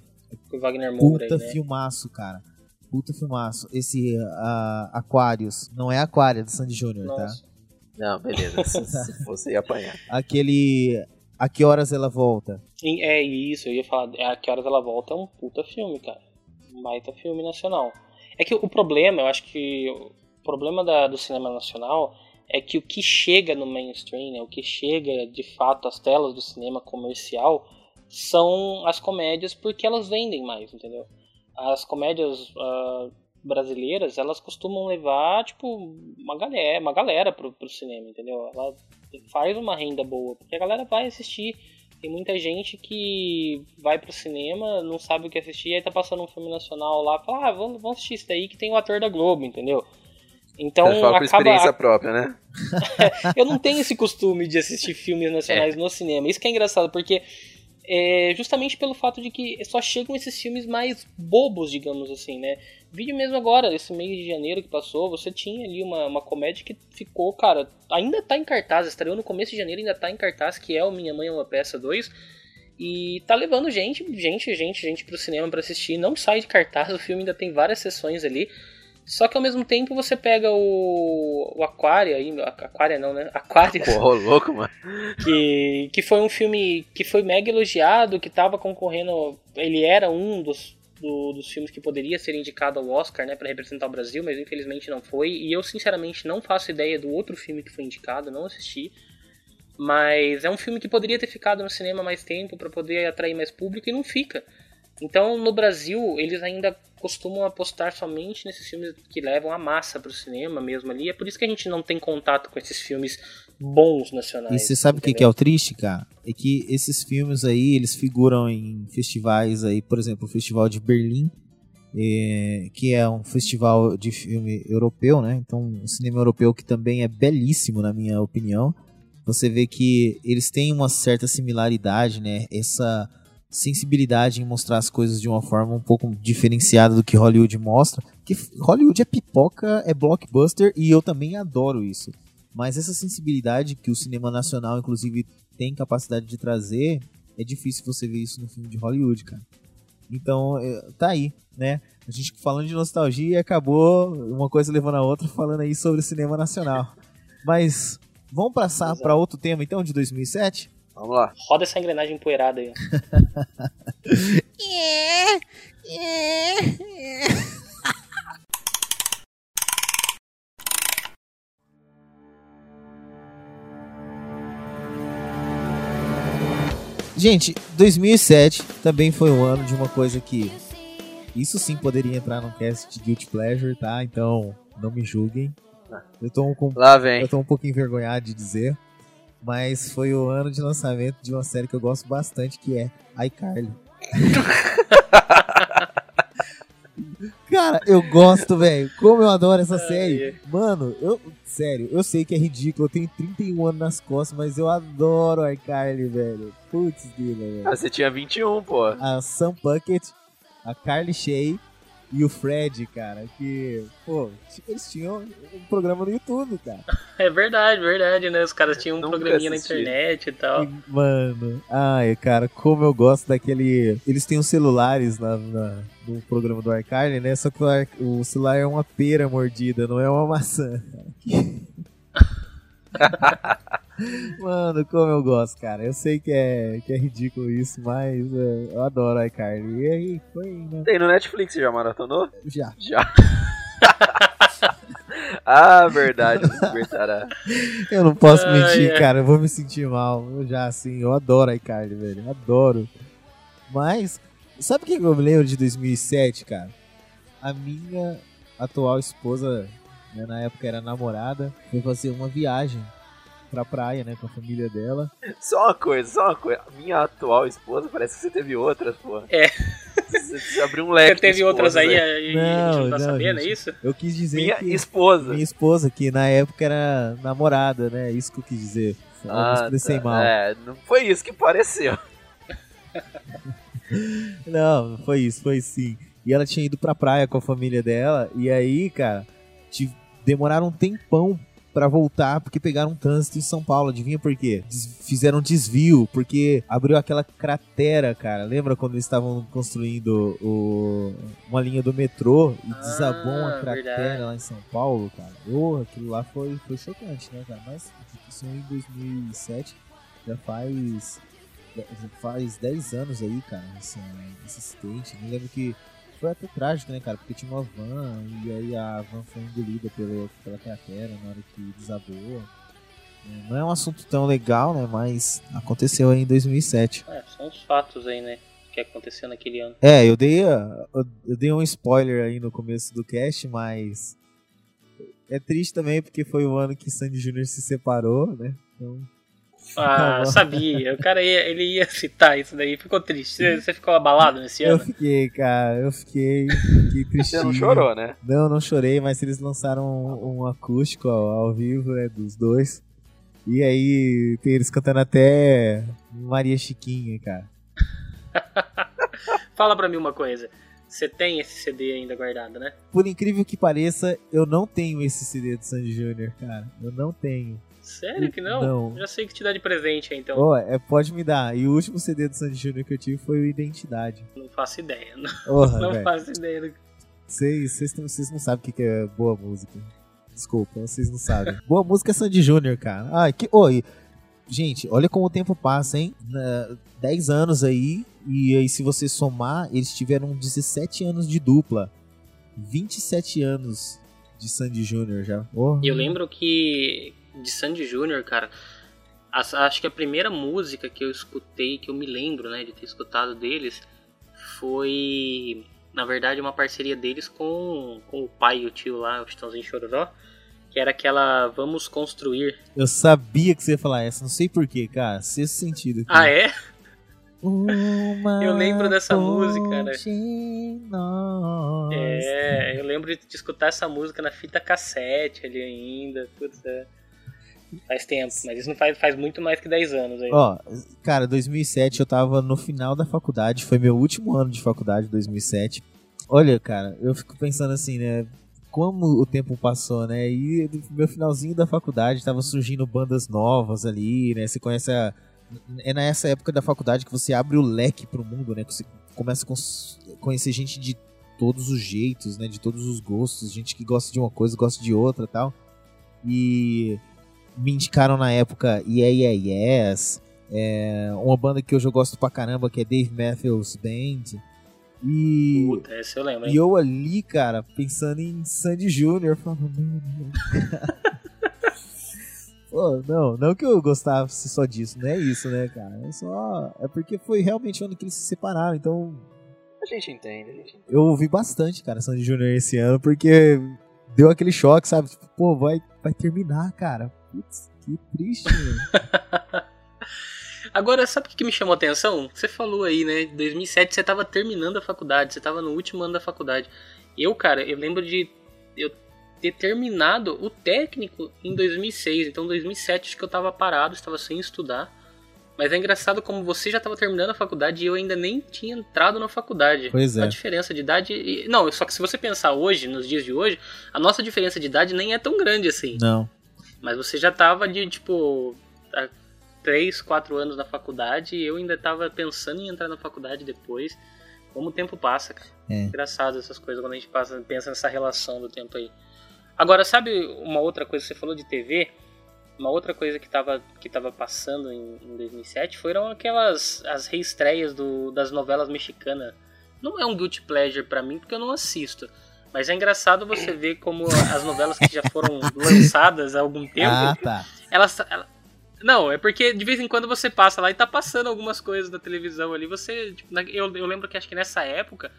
o Wagner Moura puta aí, né? filmaço, cara. Puta filmaço. Esse ah, Aquarius, não é Aquária do Sandy Júnior, tá? Não, beleza. Se, se fosse, ia apanhar. Aquele. A que horas ela volta? É isso, eu ia falar. É, a que horas ela volta é um puta filme, cara. Um baita filme nacional. É que o problema, eu acho que o problema da- do cinema nacional é que o que chega no mainstream, né, o que chega de fato às telas do cinema comercial são as comédias porque elas vendem mais, entendeu? As comédias ah, brasileiras, elas costumam levar, tipo, uma galera, uma galera pro, pro cinema, entendeu? Ela faz uma renda boa, porque a galera vai assistir. Tem muita gente que vai pro cinema, não sabe o que assistir, aí tá passando um filme nacional lá, fala, ah, vamos, vamos assistir isso daí que tem o ator da Globo, entendeu? Então Você fala por acaba, experiência própria, né? eu não tenho esse costume de assistir filmes nacionais no cinema. Isso que é engraçado, porque é justamente pelo fato de que só chegam esses filmes mais bobos, digamos assim, né? Vídeo mesmo agora, esse mês de janeiro que passou, você tinha ali uma, uma comédia que ficou, cara, ainda tá em cartaz, estreou no começo de janeiro, ainda tá em cartaz, que é o Minha Mãe é uma Peça 2. E tá levando gente, gente, gente, gente pro cinema pra assistir. Não sai de cartaz, o filme ainda tem várias sessões ali. Só que ao mesmo tempo você pega o, o Aquária aí, Aquária não, né? Aquário. Pô, louco, mano. Que, que foi um filme que foi mega elogiado, que tava concorrendo. Ele era um dos, do- dos filmes que poderia ser indicado ao Oscar, né, para representar o Brasil, mas infelizmente não foi. E eu sinceramente não faço ideia do outro filme que foi indicado, não assisti. Mas é um filme que poderia ter ficado no cinema mais tempo para poder atrair mais público e não fica. Então, no Brasil, eles ainda costumam apostar somente nesses filmes que levam a massa pro cinema mesmo ali. É por isso que a gente não tem contato com esses filmes bons nacionais. E você sabe o que, que é o triste, cara? É que esses filmes aí, eles figuram em festivais aí, por exemplo, o Festival de Berlim, eh, que é um festival de filme europeu, né? Então, o cinema europeu que também é belíssimo, na minha opinião. Você vê que eles têm uma certa similaridade, né? Essa sensibilidade em mostrar as coisas de uma forma um pouco diferenciada do que Hollywood mostra. Que Hollywood é pipoca, é blockbuster e eu também adoro isso. Mas essa sensibilidade que o cinema nacional, inclusive, tem capacidade de trazer, é difícil você ver isso no filme de Hollywood, cara. Então, é, tá aí, né? A gente falando de nostalgia acabou uma coisa levando a outra falando aí sobre o cinema nacional. Mas vamos passar para outro tema então de 2007? Vamos lá. Roda essa engrenagem empoeirada aí. Gente, 2007 também foi um ano de uma coisa que isso sim poderia entrar num cast de Guilty Pleasure, tá? Então não me julguem. Eu tô, com, Lá vem. eu tô um pouquinho envergonhado de dizer, mas foi o ano de lançamento de uma série que eu gosto bastante, que é iCarly. Cara, eu gosto, velho. Como eu adoro essa série. Mano, eu. Sério, eu sei que é ridículo. Eu tenho 31 anos nas costas, mas eu adoro a iCarly, velho. Putz, Dila, velho. Ah, você tinha 21, pô. A Sam Puckett, a Carly Shay e o Fred, cara. Que, pô, eles tinham um programa no YouTube, cara. É verdade, verdade, né? Os caras tinham um Nunca programinha na assisti. internet e tal. E, mano, ai, cara, como eu gosto daquele. Eles têm os celulares lá na- no programa do iCarly, né? Só que o celular é uma pera mordida, não é uma maçã. Mano, como eu gosto, cara. Eu sei que é, que é ridículo isso, mas é, eu adoro iCarly. E aí, foi, né? Tem no Netflix, já maratonou? Já. Já. ah, verdade, despertará. Eu não posso Ai, mentir, ai. cara. Eu vou me sentir mal. Eu já, assim, eu adoro iCarly, velho. Adoro. Mas, sabe o que eu me lembro de 2007, cara? A minha atual esposa, né, na época era namorada, foi fazer uma viagem pra praia, né, com a família dela. Só uma coisa, só uma coisa. Minha atual esposa, parece que você teve outras, pô. É. Você, você abriu um leque Você teve de outras esposas, aí né? e e a gente não tá sabendo, é gente. isso? Eu quis dizer Minha que... esposa. Minha esposa, que na época era namorada, né? Isso que eu quis dizer. Eu me Ah, expressei tá. mal. É, não foi isso que pareceu. Não, foi isso, foi sim. E ela tinha ido pra praia com a família dela, e aí, cara, te- demoraram um tempão pra voltar porque pegaram um trânsito em São Paulo. Adivinha por quê? Des- fizeram desvio porque abriu aquela cratera, cara. Lembra quando eles estavam construindo o- uma linha do metrô e desabou uma Ah, cratera verdade. lá em São Paulo, cara? Oh, aquilo lá foi, foi chocante, né, cara? Mas isso em 2007 já faz faz 10 anos aí, cara, esse, esse acidente. Me lembro que foi até trágico, né, cara? Porque tinha uma van e aí a van foi engolida pelo, pela cratera na hora que desabou. É, Não é um assunto tão legal, né? Mas aconteceu aí em 2007. É, são os fatos aí, né? Que aconteceu naquele ano. É, eu dei, a- eu- eu dei um spoiler aí no começo do cast, mas é triste também porque foi o ano que Sandy Júnior se separou, né? Então, Ah, Tá sabia. O cara ia, ele ia citar isso daí. Ficou triste. Você, você ficou abalado nesse eu ano? fiquei, cara, eu fiquei, fiquei tristinho. Você não chorou, né? Não, não chorei, mas eles lançaram um, um acústico ao, ao vivo, né, dos dois. E aí tem eles cantando até Maria Chiquinha, cara. Fala pra mim uma coisa. Você tem esse CD ainda guardado, né? Por incrível que pareça, eu não tenho esse CD do Sandy Júnior, cara. Eu não tenho. Sério que não? Não. Já sei que te dá de presente aí, então. Ó, é, pode me dar. E o último CD do Sandy Júnior que eu tive foi o Identidade. Não faço ideia. Não, Porra, não faço ideia. do- Vocês vocês não- vocês não sabem o que é boa música. Desculpa, vocês não sabem. boa música é Sandy Júnior, cara. Ai, que. Oi. Gente, olha como o tempo passa, hein? Na- 10 anos aí, e aí se você somar, eles tiveram 17 anos de dupla. 27 anos de Sandy Júnior já. E eu lembro que de Sandy Júnior, cara, acho que a primeira música que eu escutei, que eu me lembro, né, de ter escutado deles, foi, na verdade, uma parceria deles com, com o pai e o tio lá, o Chitãozinho Chororó, que era aquela Vamos Construir. Eu sabia que você ia falar essa, não sei porquê, cara. Sexto sentido. aqui. Ah, é? Uma Eu lembro dessa música, né? É, eu lembro de, escutar essa música na fita cassete ali ainda, putz, é. Faz tempo, mas isso não faz, faz muito mais que 10 anos aí. Ó, cara, 2007 eu tava no final da faculdade, foi meu último ano de faculdade, 2007. Olha, cara, eu fico pensando assim, né? Como o tempo passou, né? E no meu finalzinho da faculdade tava surgindo bandas novas ali, né? Você conhece a. É nessa época da faculdade que você abre o leque pro mundo, né? Que você começa a conhecer gente de todos os jeitos, né? De todos os gostos, gente que gosta de uma coisa, gosta de outra tal. E me indicaram na época Yeah Yeah Yes, é, uma banda que hoje eu gosto pra caramba, que é Dave Matthews Band. E, Puta, essa eu lembro. e eu ali, cara, pensando em Sandy Júnior, falando, não, não. Pô, não, não que eu gostasse só disso, não é isso, né, cara? É só. É porque foi realmente onde que eles se separaram, então A gente entende, a gente entende. eu ouvi bastante, cara, Sandy Júnior esse ano, porque deu aquele choque, sabe? Tipo, pô, vai, vai terminar, cara. Putz, que triste, mano. Agora, sabe o que me chamou a atenção? Você falou aí, né? Em 2007 você tava terminando a faculdade, você tava no último ano da faculdade. Eu, cara, eu lembro de eu ter terminado o técnico em 2006. Então, em 2007 acho que eu tava parado, estava sem estudar. Mas é engraçado como você já estava terminando a faculdade e eu ainda nem tinha entrado na faculdade. Pois é. A diferença de idade. e- Não, só que se você pensar hoje, nos dias de hoje, a nossa diferença de idade nem é tão grande assim. Não. Mas você já tava de, tipo, há 3, 4 anos na faculdade e eu ainda tava pensando em entrar na faculdade depois. Como o tempo passa, cara. É. Engraçado essas coisas quando a gente passa, pensa nessa relação do tempo aí. Agora, sabe uma outra coisa que você falou de TV? Uma outra coisa que tava, que tava passando em, em 2007 foram aquelas as reestreias do, das novelas mexicanas. Não é um guilty pleasure pra mim porque eu não assisto. Mas é engraçado você ver como as novelas que já foram lançadas há algum tempo, Ah, tá. elas, ela- Não, é porque de vez em quando você passa lá e tá passando algumas coisas da televisão ali. Você. tipo, na- eu, eu lembro que acho que nessa época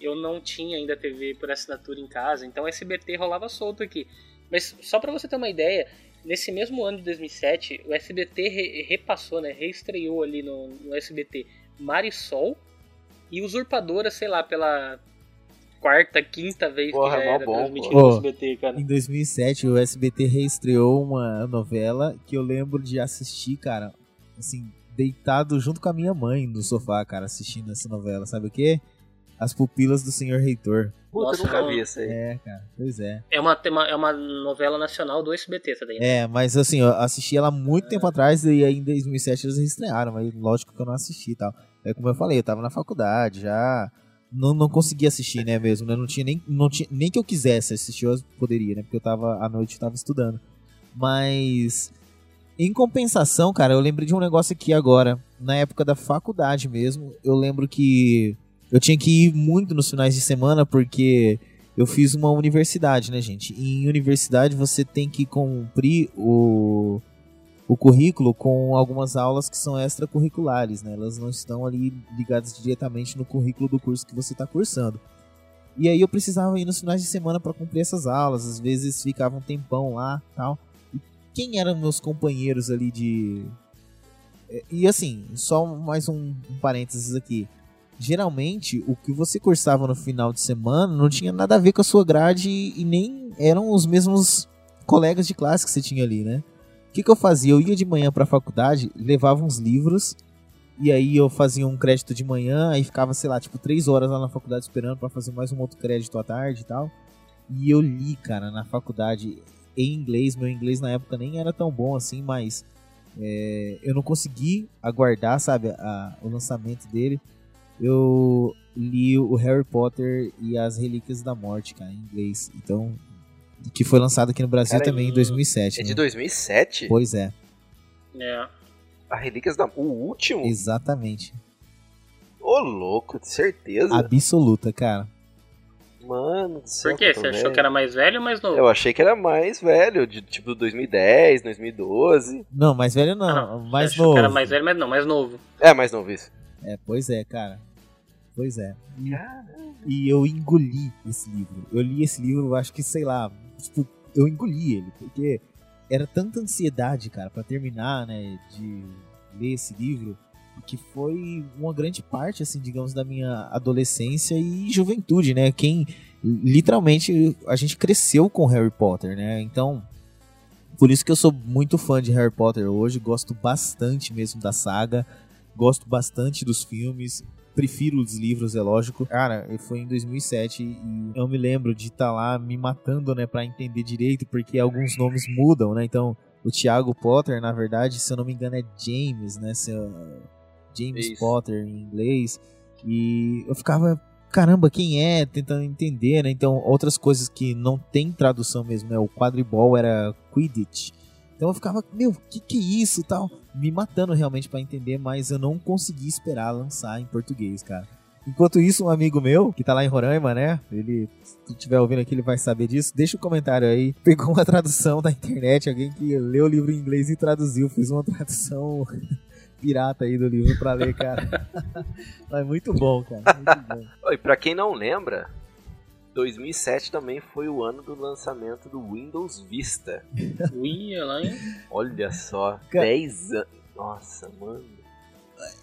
eu não tinha ainda TV por assinatura em casa, então o SBT rolava solto aqui. Mas só pra você ter uma ideia, nesse mesmo ano de 2007, o SBT re- repassou, né? Reestreou ali no, no SBT Marisol e Usurpadora, sei lá, pela quarta, quinta vez Porra, que já era bom, transmitido pô. no SBT, cara. Em 2007, o SBT reestreou uma novela que eu lembro de assistir, cara, assim, deitado junto com a minha mãe no sofá, cara, assistindo essa novela. Sabe o quê? As Pupilas do Senhor Reitor. Puta, Nossa, nunca vi isso aí. É, cara, pois é. É uma, é uma novela nacional do SBT, essa daí. É, mas assim, eu assisti ela há muito tempo atrás e aí em 2007 eles estrearam, mas lógico que eu não assisti e tal. É como eu falei, eu tava na faculdade já, não, não conseguia assistir, né, mesmo, né, não tinha nem, não tinha, nem que eu quisesse assistir, eu poderia, né, porque eu tava, à noite eu tava estudando. Mas, em compensação, cara, eu lembrei de um negócio aqui agora, na época da faculdade mesmo, eu lembro que eu tinha que ir muito nos finais de semana porque eu fiz uma universidade, né, gente? E em universidade você tem que cumprir o, o currículo com algumas aulas que são extracurriculares, né? Elas não estão ali ligadas diretamente no currículo do curso que você está cursando. E aí eu precisava ir nos finais de semana para cumprir essas aulas, às vezes ficava um tempão lá, tal. E quem eram meus companheiros ali de e assim, só mais um parênteses aqui geralmente o que você cursava no final de semana não tinha nada a ver com a sua grade e nem eram os mesmos colegas de classe que você tinha ali, né? Que, que eu fazia? Eu ia de manhã para a faculdade, levava uns livros e aí eu fazia um crédito de manhã, aí ficava, sei lá, tipo, três horas lá na faculdade esperando para fazer mais um outro crédito à tarde e tal. E eu li, cara, na faculdade em inglês. Meu inglês na época nem era tão bom assim, mas é, eu não consegui aguardar, sabe, a, o lançamento dele eu li o Harry Potter e as Relíquias da Morte, cara, em inglês. Então, que foi lançado aqui no Brasil Cara, também em 2007. É de né? 2007? Pois é, É. A Relíquias da... O último? exatamente. Ô, louco, de certeza. Absoluta, cara. Mano do céu. Por quê? tô Você achou velho. que era mais velho ou mais novo? Eu achei que era mais velho, de tipo 2010, 2012. Não, mais velho não, Ah, mais novo. que era mais velho, mas não, mais novo. É, mais novo isso. É, pois é, cara. Pois é. E, e eu engoli esse livro. Eu li esse livro, acho que, sei lá, tipo, eu engoli ele, porque era tanta ansiedade, cara, pra terminar, né, de ler esse livro, que foi uma grande parte, assim, digamos, da minha adolescência e juventude, né? Quem literalmente a gente cresceu com Harry Potter, né? Então, por isso que eu sou muito fã de Harry Potter hoje, gosto bastante mesmo da saga, gosto bastante dos filmes, prefiro os livros, é lógico. Cara, foi em 2007 e eu me lembro de estar lá me matando, né, para entender direito, porque alguns nomes mudam, né? Então, o Thiago Potter, na verdade, se eu não me engano, é James, né? Se eu- James Isso. Potter em inglês. E eu ficava, caramba, quem é? Tentando entender, né? Então, outras coisas que não tem tradução mesmo, né? O quadribol era Quidditch. Então eu ficava, meu, que que é isso tal? Me matando realmente pra entender, mas eu não consegui esperar lançar em português, cara. Enquanto isso, um amigo meu, que tá lá em Roraima, né? Ele, se estiver ouvindo aqui, ele vai saber disso. Deixa um comentário aí. Pegou uma tradução da internet, alguém que leu o livro em inglês e traduziu. Fez uma tradução pirata aí do livro pra ler, cara. Mas muito bom, cara. Muito bom. E pra quem não lembra, 2007 também foi o ano do lançamento do Windows Vista. Ia lá, hein? Olha só, Cara- 10 anos. Nossa, mano.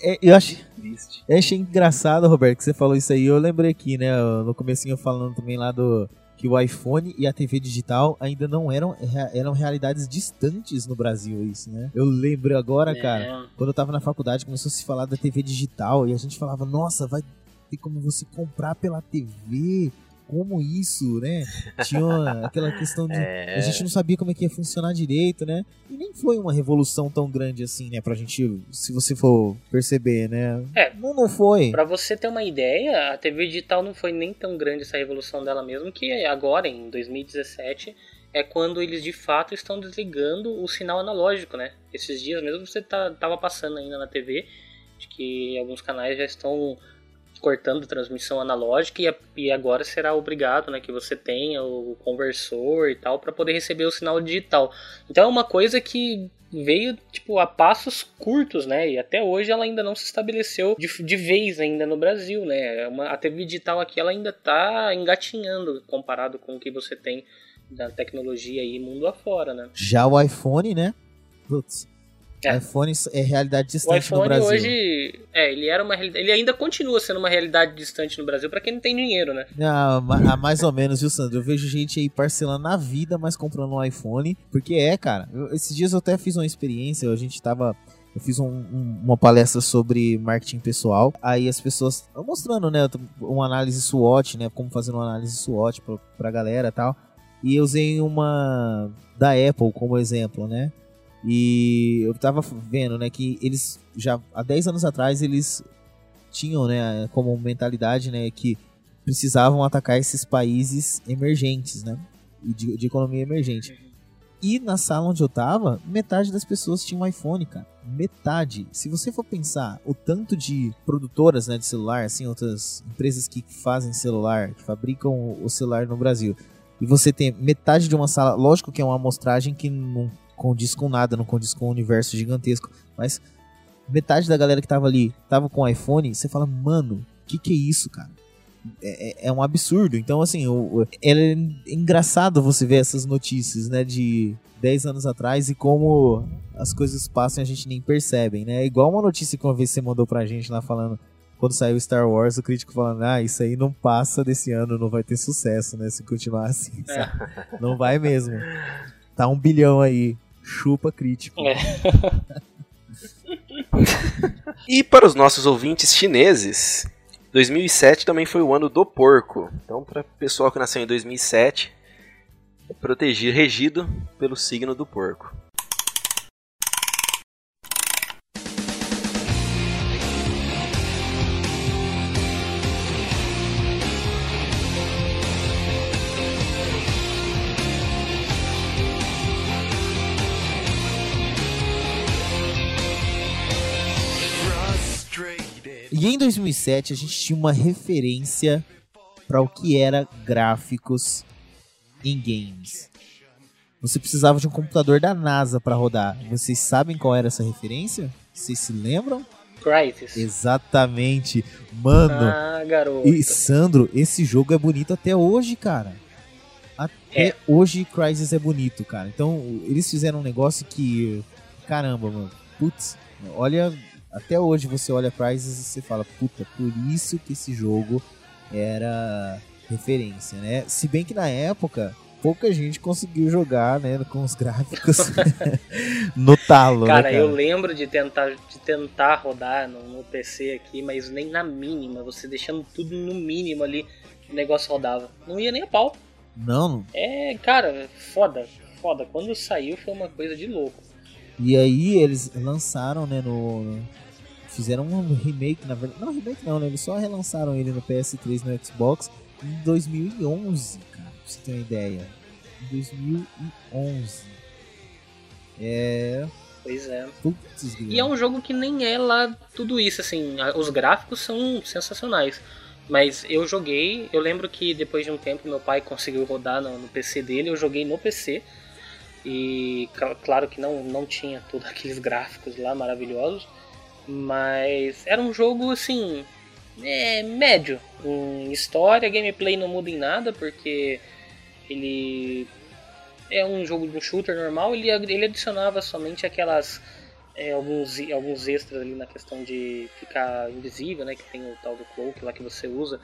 É, eu achei, Triste. eu achei engraçado, Roberto, que você falou isso aí. Eu lembrei aqui, né? No comecinho falando também lá do que o iPhone e a TV digital ainda não eram, eram realidades distantes no Brasil, isso, né? Eu lembro agora, É. cara, quando eu tava na faculdade, começou a se falar da TV digital e a gente falava, nossa, vai ter como você comprar pela TV. Como isso, né? Tinha aquela questão de. É. A gente não sabia como é que ia funcionar direito, né? E nem foi uma revolução tão grande assim, né? Pra gente, se você for perceber, né? É. Não, não foi. Pra você ter uma ideia, a TV digital não foi nem tão grande essa revolução dela mesmo, que agora, em 2017, é quando eles de fato estão desligando o sinal analógico, né? Esses dias mesmo você tá, tava passando ainda na TV, de que alguns canais já estão cortando transmissão analógica e, e agora será obrigado, né, que você tenha o conversor e tal para poder receber o sinal digital. Então é uma coisa que veio tipo a passos curtos, né? E até hoje ela ainda não se estabeleceu de, de vez ainda no Brasil, né? É uma- a TV digital aqui ela ainda está engatinhando comparado com o que você tem da tecnologia aí mundo afora, né? Já o iPhone, né? Putz. É. iPhone é realidade O distante no iPhone Brasil. hoje, é, ele era uma ele ainda continua sendo uma realidade distante no Brasil para quem não tem dinheiro, né? Ah, ah, mais ou menos, viu, Sandro? Eu vejo gente aí parcelando a vida, mas comprando um iPhone. Porque é, cara. eu- esses dias eu até fiz uma experiência, a gente tava eu fiz um- um- uma palestra sobre marketing pessoal. Aí as pessoas mostrando, né, uma análise SWOT, né, como fazer uma análise SWOT pra, pra galera e tal. E eu usei uma da Apple como exemplo, né? E eu tava vendo, né, que eles já há 10 anos atrás eles tinham, né, como mentalidade, né, que precisavam atacar esses países emergentes, né, de, de economia emergente. E na sala onde eu tava, metade das pessoas tinha um iPhone, cara. Metade. Se você for pensar o tanto de produtoras né, de celular, assim, outras empresas que fazem celular, que fabricam o- o celular no Brasil, e você tem metade de uma sala, lógico que é uma amostragem que não condiz com nada, não condiz com um universo gigantesco, mas metade da galera que tava ali tava com iPhone, você fala, mano, que que é isso, cara? É, é- é um absurdo. Então, assim, o, o- é engraçado você ver essas notícias, né, de 10 anos atrás e como as coisas passam e a gente nem percebe, né? É igual uma notícia que uma vez você mandou pra gente lá falando, quando saiu Star Wars, o crítico falando, ah, isso aí não passa desse ano, não vai ter sucesso, né, se continuar assim, sabe? Não vai mesmo. Tá um bilhão aí, chupa crítico. É. E para os nossos ouvintes chineses, 2007 também foi o ano do porco. Então, para o pessoal que nasceu em 2007, é protegido, regido pelo signo do porco. E em 2007 a gente tinha uma referência para o que era gráficos em games. Você precisava de um computador da NASA para rodar. Vocês sabem qual era essa referência? Vocês se lembram? Crysis. Exatamente. Mano. Ah, garoto. E Sandro, esse jogo é bonito até hoje, cara. Até É. hoje Crysis é bonito, cara. Então, eles fizeram um negócio que. Caramba, mano. Putz, olha. Até hoje você olha Crysis e você fala, puta, por isso que esse jogo era referência, né? Se bem que na época pouca gente conseguiu jogar, né, com os gráficos no talo, Cara, né, cara? eu lembro de tentar, de tentar rodar no, no PC aqui, mas nem na mínima. Você deixando tudo no mínimo ali, o negócio rodava. Não ia nem a pau. Não, não. É, cara, foda, foda. Quando saiu foi uma coisa de louco. E aí eles lançaram, né, no... Fizeram um remake, na verdade... Não, remake não, né? Eles só relançaram ele no PS3 e no Xbox em 2011, cara. Pra você ter uma ideia. Em 2011. É... Pois é. Putz, E é um jogo que nem é lá tudo isso, assim. Os gráficos são sensacionais. Mas eu joguei, eu lembro que depois de um tempo meu pai conseguiu rodar no, no PC dele, eu joguei no PC. E cl- claro que não, não tinha todos aqueles gráficos lá maravilhosos. Mas era um jogo assim. É, médio. Em história, gameplay não muda em nada, porque ele é um jogo de um shooter normal, ele, ele adicionava somente aquelas. é, alguns, alguns extras ali na questão de ficar invisível, né? Que tem o tal do cloak lá que você usa,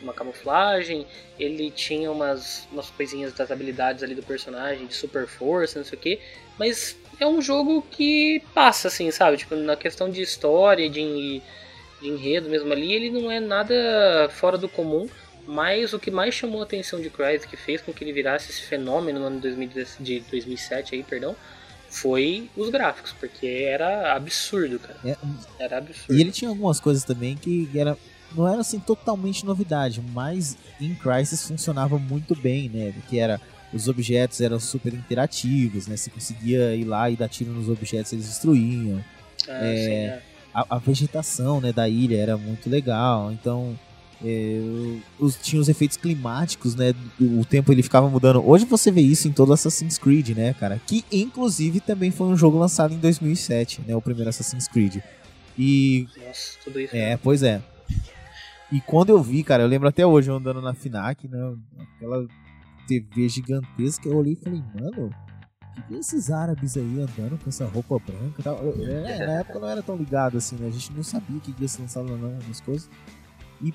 uma camuflagem. Ele tinha umas, umas coisinhas das habilidades ali do personagem, de super força, não sei o que. Mas é um jogo que passa, assim, sabe? Tipo, na questão de história, de, de enredo mesmo ali, ele não é nada fora do comum. Mas o que mais chamou a atenção de Crysis, que fez com que ele virasse esse fenômeno no ano 2010 de 2007 aí, perdão, foi os gráficos, porque era absurdo, cara. É, Era absurdo. E ele tinha algumas coisas também que era não era assim totalmente novidade, mas em Crysis funcionava muito bem, né? Que era os objetos eram super interativos, né? Você conseguia ir lá e dar tiro nos objetos, eles destruíam. Ah, É, sim, é. a, a vegetação né, da ilha era muito legal, então é, os, tinha os efeitos climáticos, né? O tempo ele ficava mudando. Hoje você vê isso em todo Assassin's Creed, né, cara? Que inclusive também foi um jogo lançado em 2007, né? O primeiro Assassin's Creed. E Nossa, tudo isso. é, pois é. E quando eu vi, cara, eu lembro até hoje eu andando na FINAC, né? Aquela TV gigantesca, eu olhei e falei, mano, que é esses árabes aí andando com essa roupa branca e tal? Eu- é, na época não era tão ligado assim, né? A gente não sabia que ia ser lançado ou não nas coisas. E,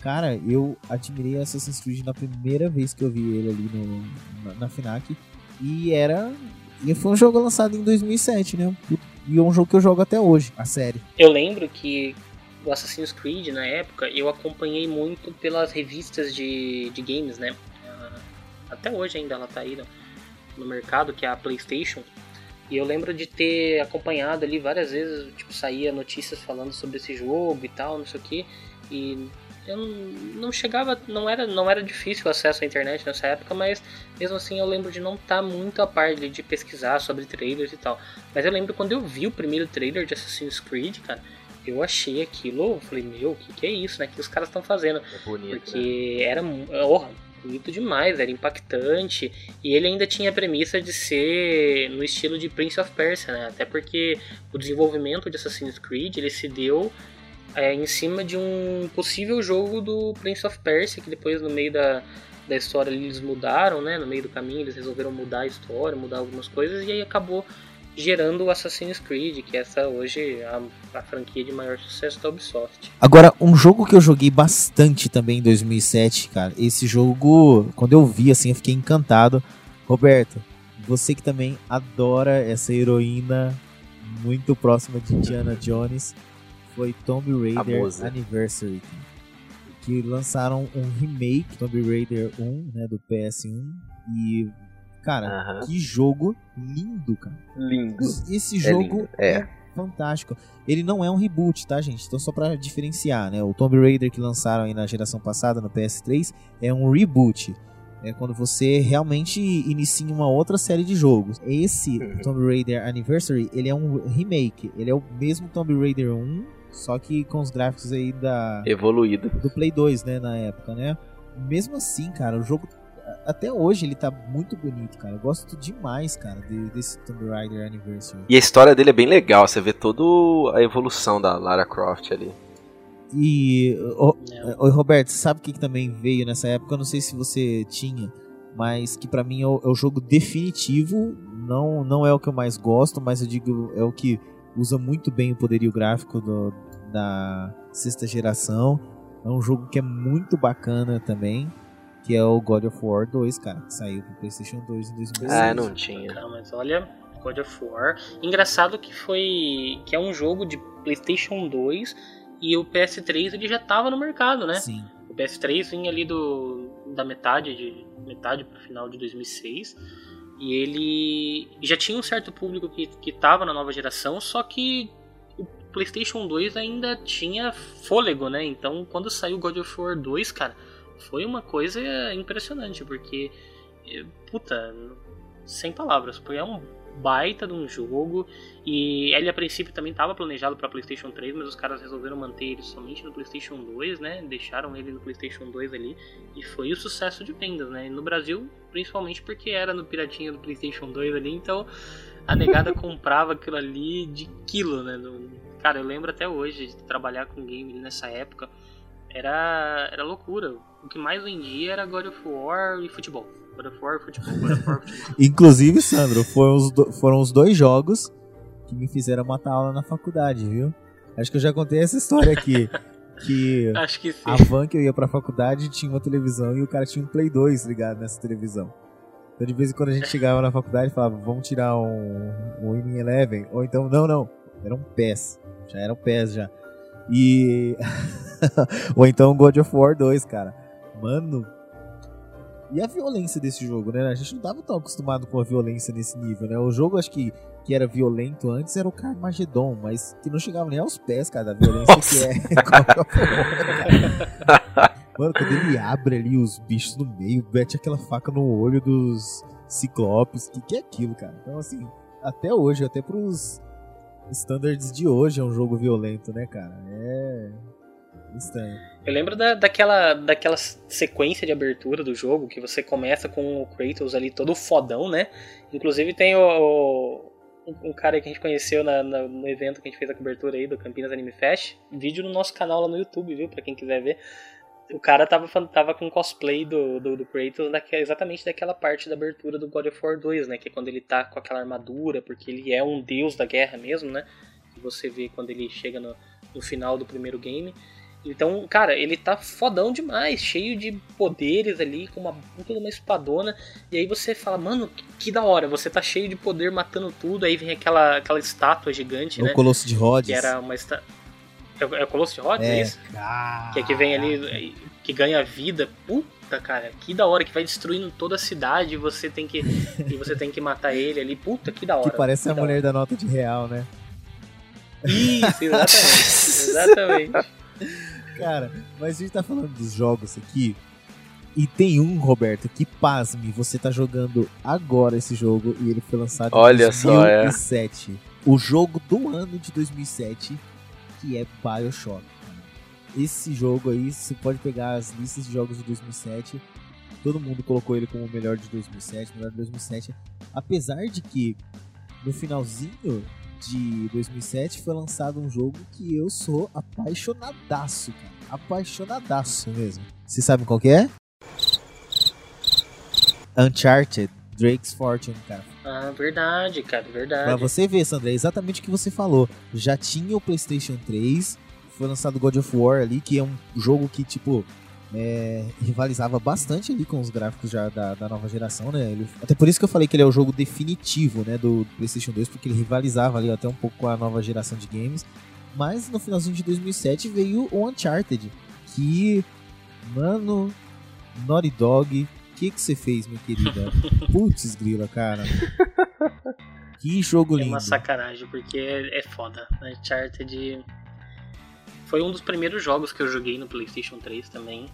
cara, eu admirei Assassin's Creed na primeira vez que eu vi ele ali no, na, na FINAC. E era. E foi um jogo lançado em 2007, né? E é um jogo que eu jogo até hoje, a série. Eu lembro que o Assassin's Creed, na época, eu acompanhei muito pelas revistas de, de games, né? Até hoje ainda ela tá aí no, no mercado, que é a PlayStation. E eu lembro de ter acompanhado ali várias vezes, tipo, saía notícias falando sobre esse jogo e tal, não sei o que. E eu não, chegava, não era, não era difícil o acesso à internet nessa época, mas mesmo assim eu lembro de não estar muito a par de, de pesquisar sobre trailers e tal. Mas eu lembro quando eu vi o primeiro trailer de Assassin's Creed, cara, eu achei aquilo, eu falei, meu, o que, que é isso, né? O que os caras estão fazendo? É bonito, Porque era mu- oh, bonito demais, era impactante. E ele ainda tinha a premissa de ser no estilo de Prince of Persia, né? Até porque o desenvolvimento de Assassin's Creed ele se deu é, em cima de um possível jogo do Prince of Persia, que depois no meio da, da história eles mudaram, né? No meio do caminho eles resolveram mudar a história, mudar algumas coisas, e aí acabou gerando o Assassin's Creed, que é essa hoje a, a franquia de maior sucesso da Ubisoft. Agora, um jogo que eu joguei bastante também em 2007, cara. Esse jogo, quando eu vi assim, eu fiquei encantado. Roberto, você que também adora essa heroína muito próxima de Indiana Jones, foi Tomb Raider. Anniversary. Que lançaram um remake Tomb Raider 1, né, do PS1 e cara, Aham. que jogo lindo, cara. Lindo. Esse É jogo lindo, é. fantástico. Ele não é um reboot, tá, gente? Então, só pra diferenciar, né? O Tomb Raider que lançaram aí na geração passada, no PS3, é um reboot. É quando você realmente inicia uma outra série de jogos. Esse Tomb Raider Anniversary, ele é um remake. Ele é o mesmo Tomb Raider 1, só que com os gráficos aí da Evoluído. do Play 2, né, na época, né? Mesmo assim, cara, o jogo até hoje ele tá muito bonito, cara. Eu gosto demais, cara, de- desse Tomb Raider Anniversary. E a história dele é bem legal, você vê toda a evolução da Lara Croft ali. E, ô, ô, Roberto, sabe o que, que também veio nessa época? Eu não sei se você tinha, mas que pra mim é o, é o jogo definitivo. Não, não é o que eu mais gosto, mas eu digo é o que usa muito bem o poderio gráfico do- da sexta geração. É um jogo que é muito bacana também, que é o God of War 2, cara, que saiu pro PlayStation 2 em 2016. Ah, não tinha. Cara, mas olha, God of War. Engraçado que foi. que é um jogo de PlayStation 2 e o PS3 ele já tava no mercado, né? Sim. O PS3 vinha ali do da metade de metade pro final de 2006 e ele já tinha um certo público que que tava na nova geração, só que o PlayStation 2 ainda tinha fôlego, né? Então, quando saiu God of War 2, cara, foi uma coisa impressionante, porque eh, puta, sem palavras, foi é um baita de um jogo e ele a princípio também estava planejado para PlayStation 3, mas os caras resolveram manter ele somente no PlayStation 2, né? Deixaram ele no PlayStation 2 ali e foi o sucesso de vendas, né? E no Brasil, principalmente porque era no piratinha do PlayStation 2 ali, então a negada comprava aquilo ali de quilo, né? Cara, eu lembro até hoje de trabalhar com game nessa época. Era, era loucura. O que mais vendia era God of War e futebol. God of War e futebol, God of War e futebol. Inclusive, Sandro, foram os, do- foram os dois jogos que me fizeram matar aula na faculdade, viu? Acho que eu já contei essa história aqui. que Acho que sim. a van que eu ia pra faculdade tinha uma televisão e o cara tinha um Play 2 ligado nessa televisão. Então de vez em quando a gente chegava na faculdade e falava, vamos tirar um, um Winning Eleven. Ou então, não, não, era um PES. Já era um PES já. E. Ou então God of War 2, cara. Mano. E a violência desse jogo, né? A gente não tava tão acostumado com a violência nesse nível, né? O jogo, acho que, que era violento antes era o Carmageddon, mas que não chegava nem aos pés, cara, da violência que é of War, cara. Mano, quando ele abre ali os bichos no meio, mete aquela faca no olho dos ciclopes, que que é aquilo, cara? Então, assim, até hoje, até pros standards de hoje é um jogo violento, né, cara? É estranho. Eu lembro da, daquela, daquela sequência de abertura do jogo que você começa com o Kratos ali todo fodão, né? Inclusive tem o, um cara que a gente conheceu na- na- no evento que a gente fez a cobertura aí do Campinas Anime Fest. Vídeo no nosso canal lá no YouTube, viu? Pra quem quiser ver. O cara tava, tava com cosplay do, do, do Kratos daque- exatamente daquela parte da abertura do God of War 2, né? Que é quando ele tá com aquela armadura, porque ele é um deus da guerra mesmo, né? Que você vê quando ele chega no, no final do primeiro game. Então, cara, ele tá fodão demais, cheio de poderes ali, com uma puta de uma espadona. E aí você fala, mano, que, que da hora, você tá cheio de poder matando tudo. Aí vem aquela, aquela estátua gigante, O né? Colosso de Rhodes. Que era uma estátua. É, é o Colosso de Rhodes, é, É. isso? Que é que vem ali, que ganha vida. Puta, cara, que da hora, que vai destruindo toda a cidade e você tem que, e você tem que matar ele ali. Puta, que da hora. Que parece a da mulher da nota de real, né? Isso, exatamente. exatamente. Cara, mas a gente tá falando dos jogos aqui. E tem um, Roberto, que pasme, você tá jogando agora esse jogo e ele foi lançado Olha em só, é. 2007. O jogo do ano de 2007, que é Bioshock. Esse jogo aí, você pode pegar as listas de jogos de 2007. Todo mundo colocou ele como o melhor de 2007, melhor de 2007. Apesar de que no finalzinho de 2007 foi lançado um jogo que eu sou apaixonadaço, cara. Apaixonadaço mesmo. Vocês sabem qual que é? Uncharted Drake's Fortune, cara. Ah, verdade, cara, verdade. Pra você ver, Sandra, é exatamente o que você falou. Já tinha o PlayStation 3, foi lançado God of War ali, que é um jogo que, tipo, é, rivalizava bastante ali com os gráficos já da, da nova geração, né? Ele- até por isso que eu falei que ele é o jogo definitivo, né, do PlayStation 2, porque ele rivalizava ali até um pouco com a nova geração de games. Mas no finalzinho de 2007 veio o Uncharted, que, mano, Naughty Dog, o que que você fez, minha querida? Putz, grila, cara. Que jogo É lindo. uma sacanagem, porque é, é foda. Uncharted foi um dos primeiros jogos que eu joguei no PlayStation 3 também.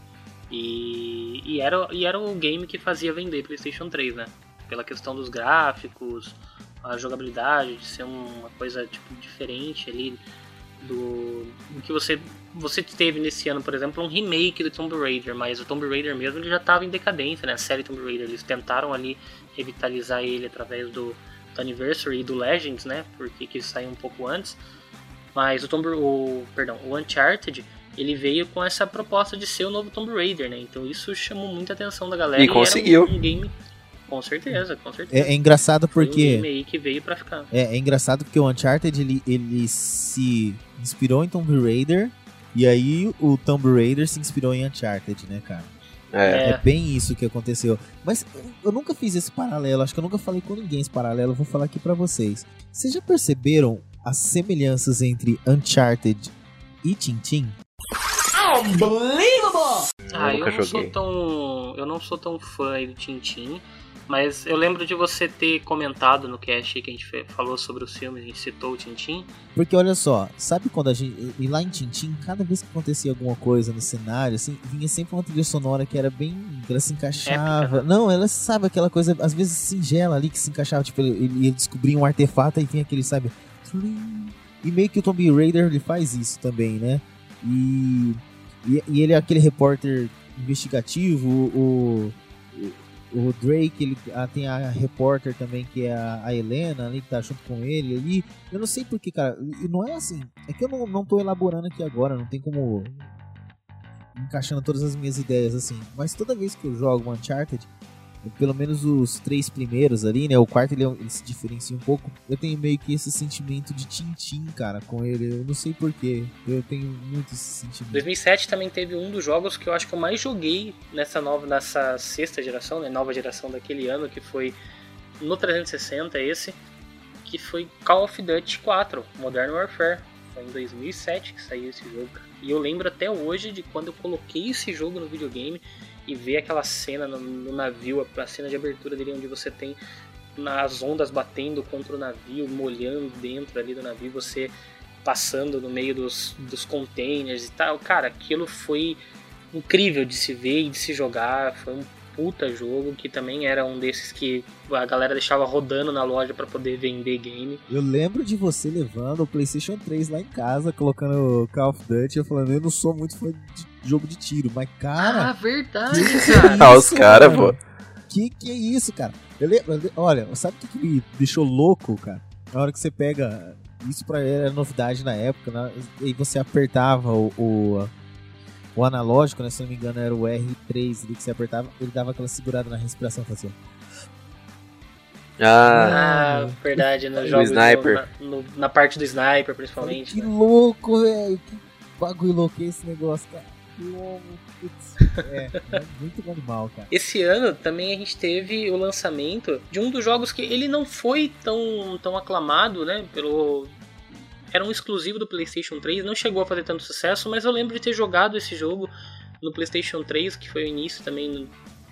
E, e, era, e era o game que fazia vender PlayStation 3, né? Pela questão dos gráficos, a jogabilidade, de ser uma coisa tipo, diferente ali do, do que você, você teve nesse ano, por exemplo, um remake do Tomb Raider, mas o Tomb Raider mesmo ele já estava em decadência, né? A série Tomb Raider, eles tentaram ali revitalizar ele através do, do Anniversary e do Legends, né? Porque que saiu um pouco antes. Mas o Tomb o, perdão, o Uncharted, ele veio com essa proposta de ser o novo Tomb Raider, né? Então isso chamou muita atenção da galera E era conseguiu. um, um game com certeza, com certeza. É, é engraçado Foi um porque. game aí que veio pra ficar. É, é engraçado porque o Uncharted ele, ele se inspirou em Tomb Raider e aí o Tomb Raider se inspirou em Uncharted, né, cara? É. É bem isso que aconteceu. Mas eu- eu nunca fiz esse paralelo, acho que eu nunca falei com ninguém esse paralelo, eu vou falar aqui pra vocês. Vocês já perceberam as semelhanças entre Uncharted e Tintin? Unbelievable! Ah, eu nunca não sou joguei. tão. Eu não sou tão fã aí do Tintin. Mas eu lembro de você ter comentado no cast que a gente falou sobre os filmes, a gente citou o Tintin. Porque olha só, sabe quando a gente. E lá em Tintin, cada vez que acontecia alguma coisa no cenário, assim, vinha sempre uma trilha sonora que era bem. Ela se encaixava. Épica, né? Não, ela sabe aquela coisa, às vezes singela ali, que se encaixava. Tipo, ele, ele descobria um artefato e vinha aquele, sabe. E meio que o Tomb Raider ele faz isso também, né? E. E, e ele é aquele repórter investigativo, o. o o Drake, ele ah, tem a repórter também, que é a, a Helena ali, que tá junto com ele ali. Eu não sei porquê, cara. E não é assim. É que eu não, não tô elaborando aqui agora, não tem como. encaixando todas as minhas ideias assim. Mas toda vez que eu jogo Uncharted, pelo menos os três primeiros ali, né? O quarto ele, é ele se diferencia um pouco. Eu tenho meio que esse sentimento de Tintin, cara, com ele. Eu não sei porquê. Eu tenho muito esse sentimento. 2007 também teve um dos jogos que eu acho que eu mais joguei nessa nova, nessa sexta geração, né, nova geração daquele ano, que foi no 360 esse, que foi Call of Duty 4, Modern Warfare. Foi em 2007 que saiu esse jogo. E eu lembro até hoje de quando eu coloquei esse jogo no videogame e ver aquela cena no, no navio, a, a cena de abertura dele onde você tem nas ondas batendo contra o navio, molhando dentro ali do navio, você passando no meio dos, dos containers e tal. Cara, aquilo foi incrível de se ver e de se jogar. Foi um puta jogo que também era um desses que a galera deixava rodando na loja para poder vender game. Eu lembro de você levando o PlayStation 3 lá em casa, colocando Call of Duty. Eu falando, eu não sou muito fã de jogo de tiro, mas cara. ah, verdade, que que cara. é Ah, os isso, cara, mano? pô. Que que é isso, cara? Eu lembro, olha, sabe o que, que me deixou louco, cara? Na hora que você pega. Isso pra ele era novidade na época, né? E você apertava o, o, o analógico, né? Se não me engano, era o R3 ali que você apertava, ele dava aquela segurada na respiração, fazia. Ah, Ah, verdade, nos O jogos sniper. no- na, no- na parte do sniper, Falei, principalmente. que né? louco, velho. Que, bagulho louco é esse negócio, cara. Putz, é, é muito animal, cara. Esse ano também a gente teve o lançamento de um dos jogos que ele não foi tão, tão aclamado, né? Pelo. Era um exclusivo do PlayStation 3, não chegou a fazer tanto sucesso, mas eu lembro de ter jogado esse jogo no PlayStation 3, que foi o início também no,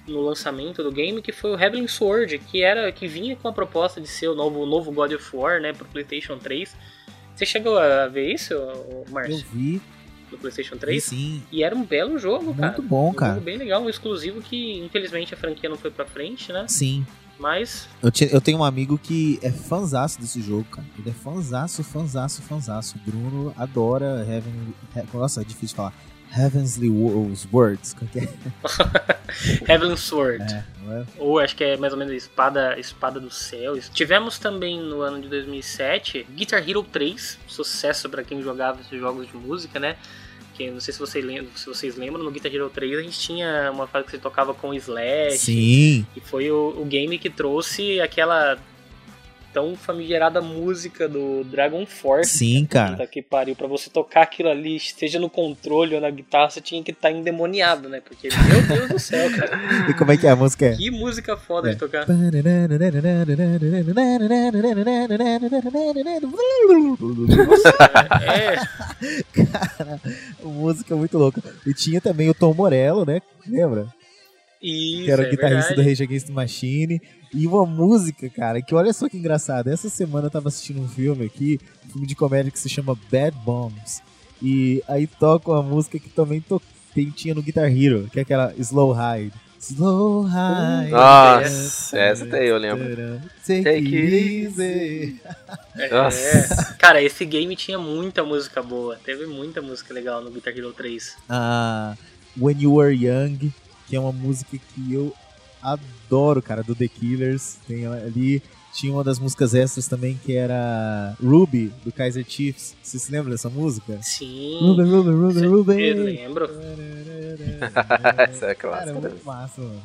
no lançamento do game, que foi o Heavenly Sword, que era que vinha com a proposta de ser o novo, o novo God of War, né, pro PlayStation 3. Você chegou a ver isso, Márcio? Eu vi. No PlayStation 3? sim. E era um belo jogo, Muito cara. bom, um cara. jogo bem legal, um exclusivo que infelizmente a franquia não foi pra frente, né? Sim. Mas Eu, te- eu tenho um amigo que é fanzaço desse jogo, cara. Ele é fanzaço, fanzaço, fanzaço. O Bruno adora Heaven... He- Nossa, é difícil falar. Heavenly Wo- Words. Como que é? Heavenly Sword. É, é? Ou acho que é mais ou menos Espada, Espada do Céu. Tivemos também no ano de 2007 Guitar Hero 3, sucesso pra quem jogava esses jogos de música, né? Que não sei se, você lembra, se vocês lembram, no Guitar Hero 3 a gente tinha uma fase que você tocava com Slash. Sim. E foi o, o game que trouxe aquela tão famigerada música do Dragon Force. Sim, cara. Puta que pariu. Pra você tocar aquilo ali, seja no controle ou na guitarra, você tinha que estar endemoniado, né? Porque, meu Deus do céu, cara. E como é que é a música? É? Que música foda de tocar. É. Cara, música muito louca. E tinha também o Tom Morello, né? Lembra? Isso, que era o é guitarrista do Rage Against the Machine. E uma música, cara, que olha só que engraçado. Essa semana eu tava assistindo um filme aqui, um filme de comédia que se chama Bad Bombs. E aí toca uma música que também to tem, tinha no Guitar Hero, que é aquela Slow Ride. Slow Ride. Nossa, essa daí eu lembro. Take, Take it easy. É, Nossa. cara, esse game tinha muita música boa. Teve muita música legal no Guitar Hero 3. Ah, When You Were Young, que é uma música que eu adoro, cara, do The Killers. Tem ali. Tinha uma das músicas extras também que era Ruby, do Kaiser Chiefs. Você se lembra dessa música? Sim. Ruby, Ruby, Ruby, Ruby. Eu lembro. Essa é Cara, é clássica. muito massa, mano.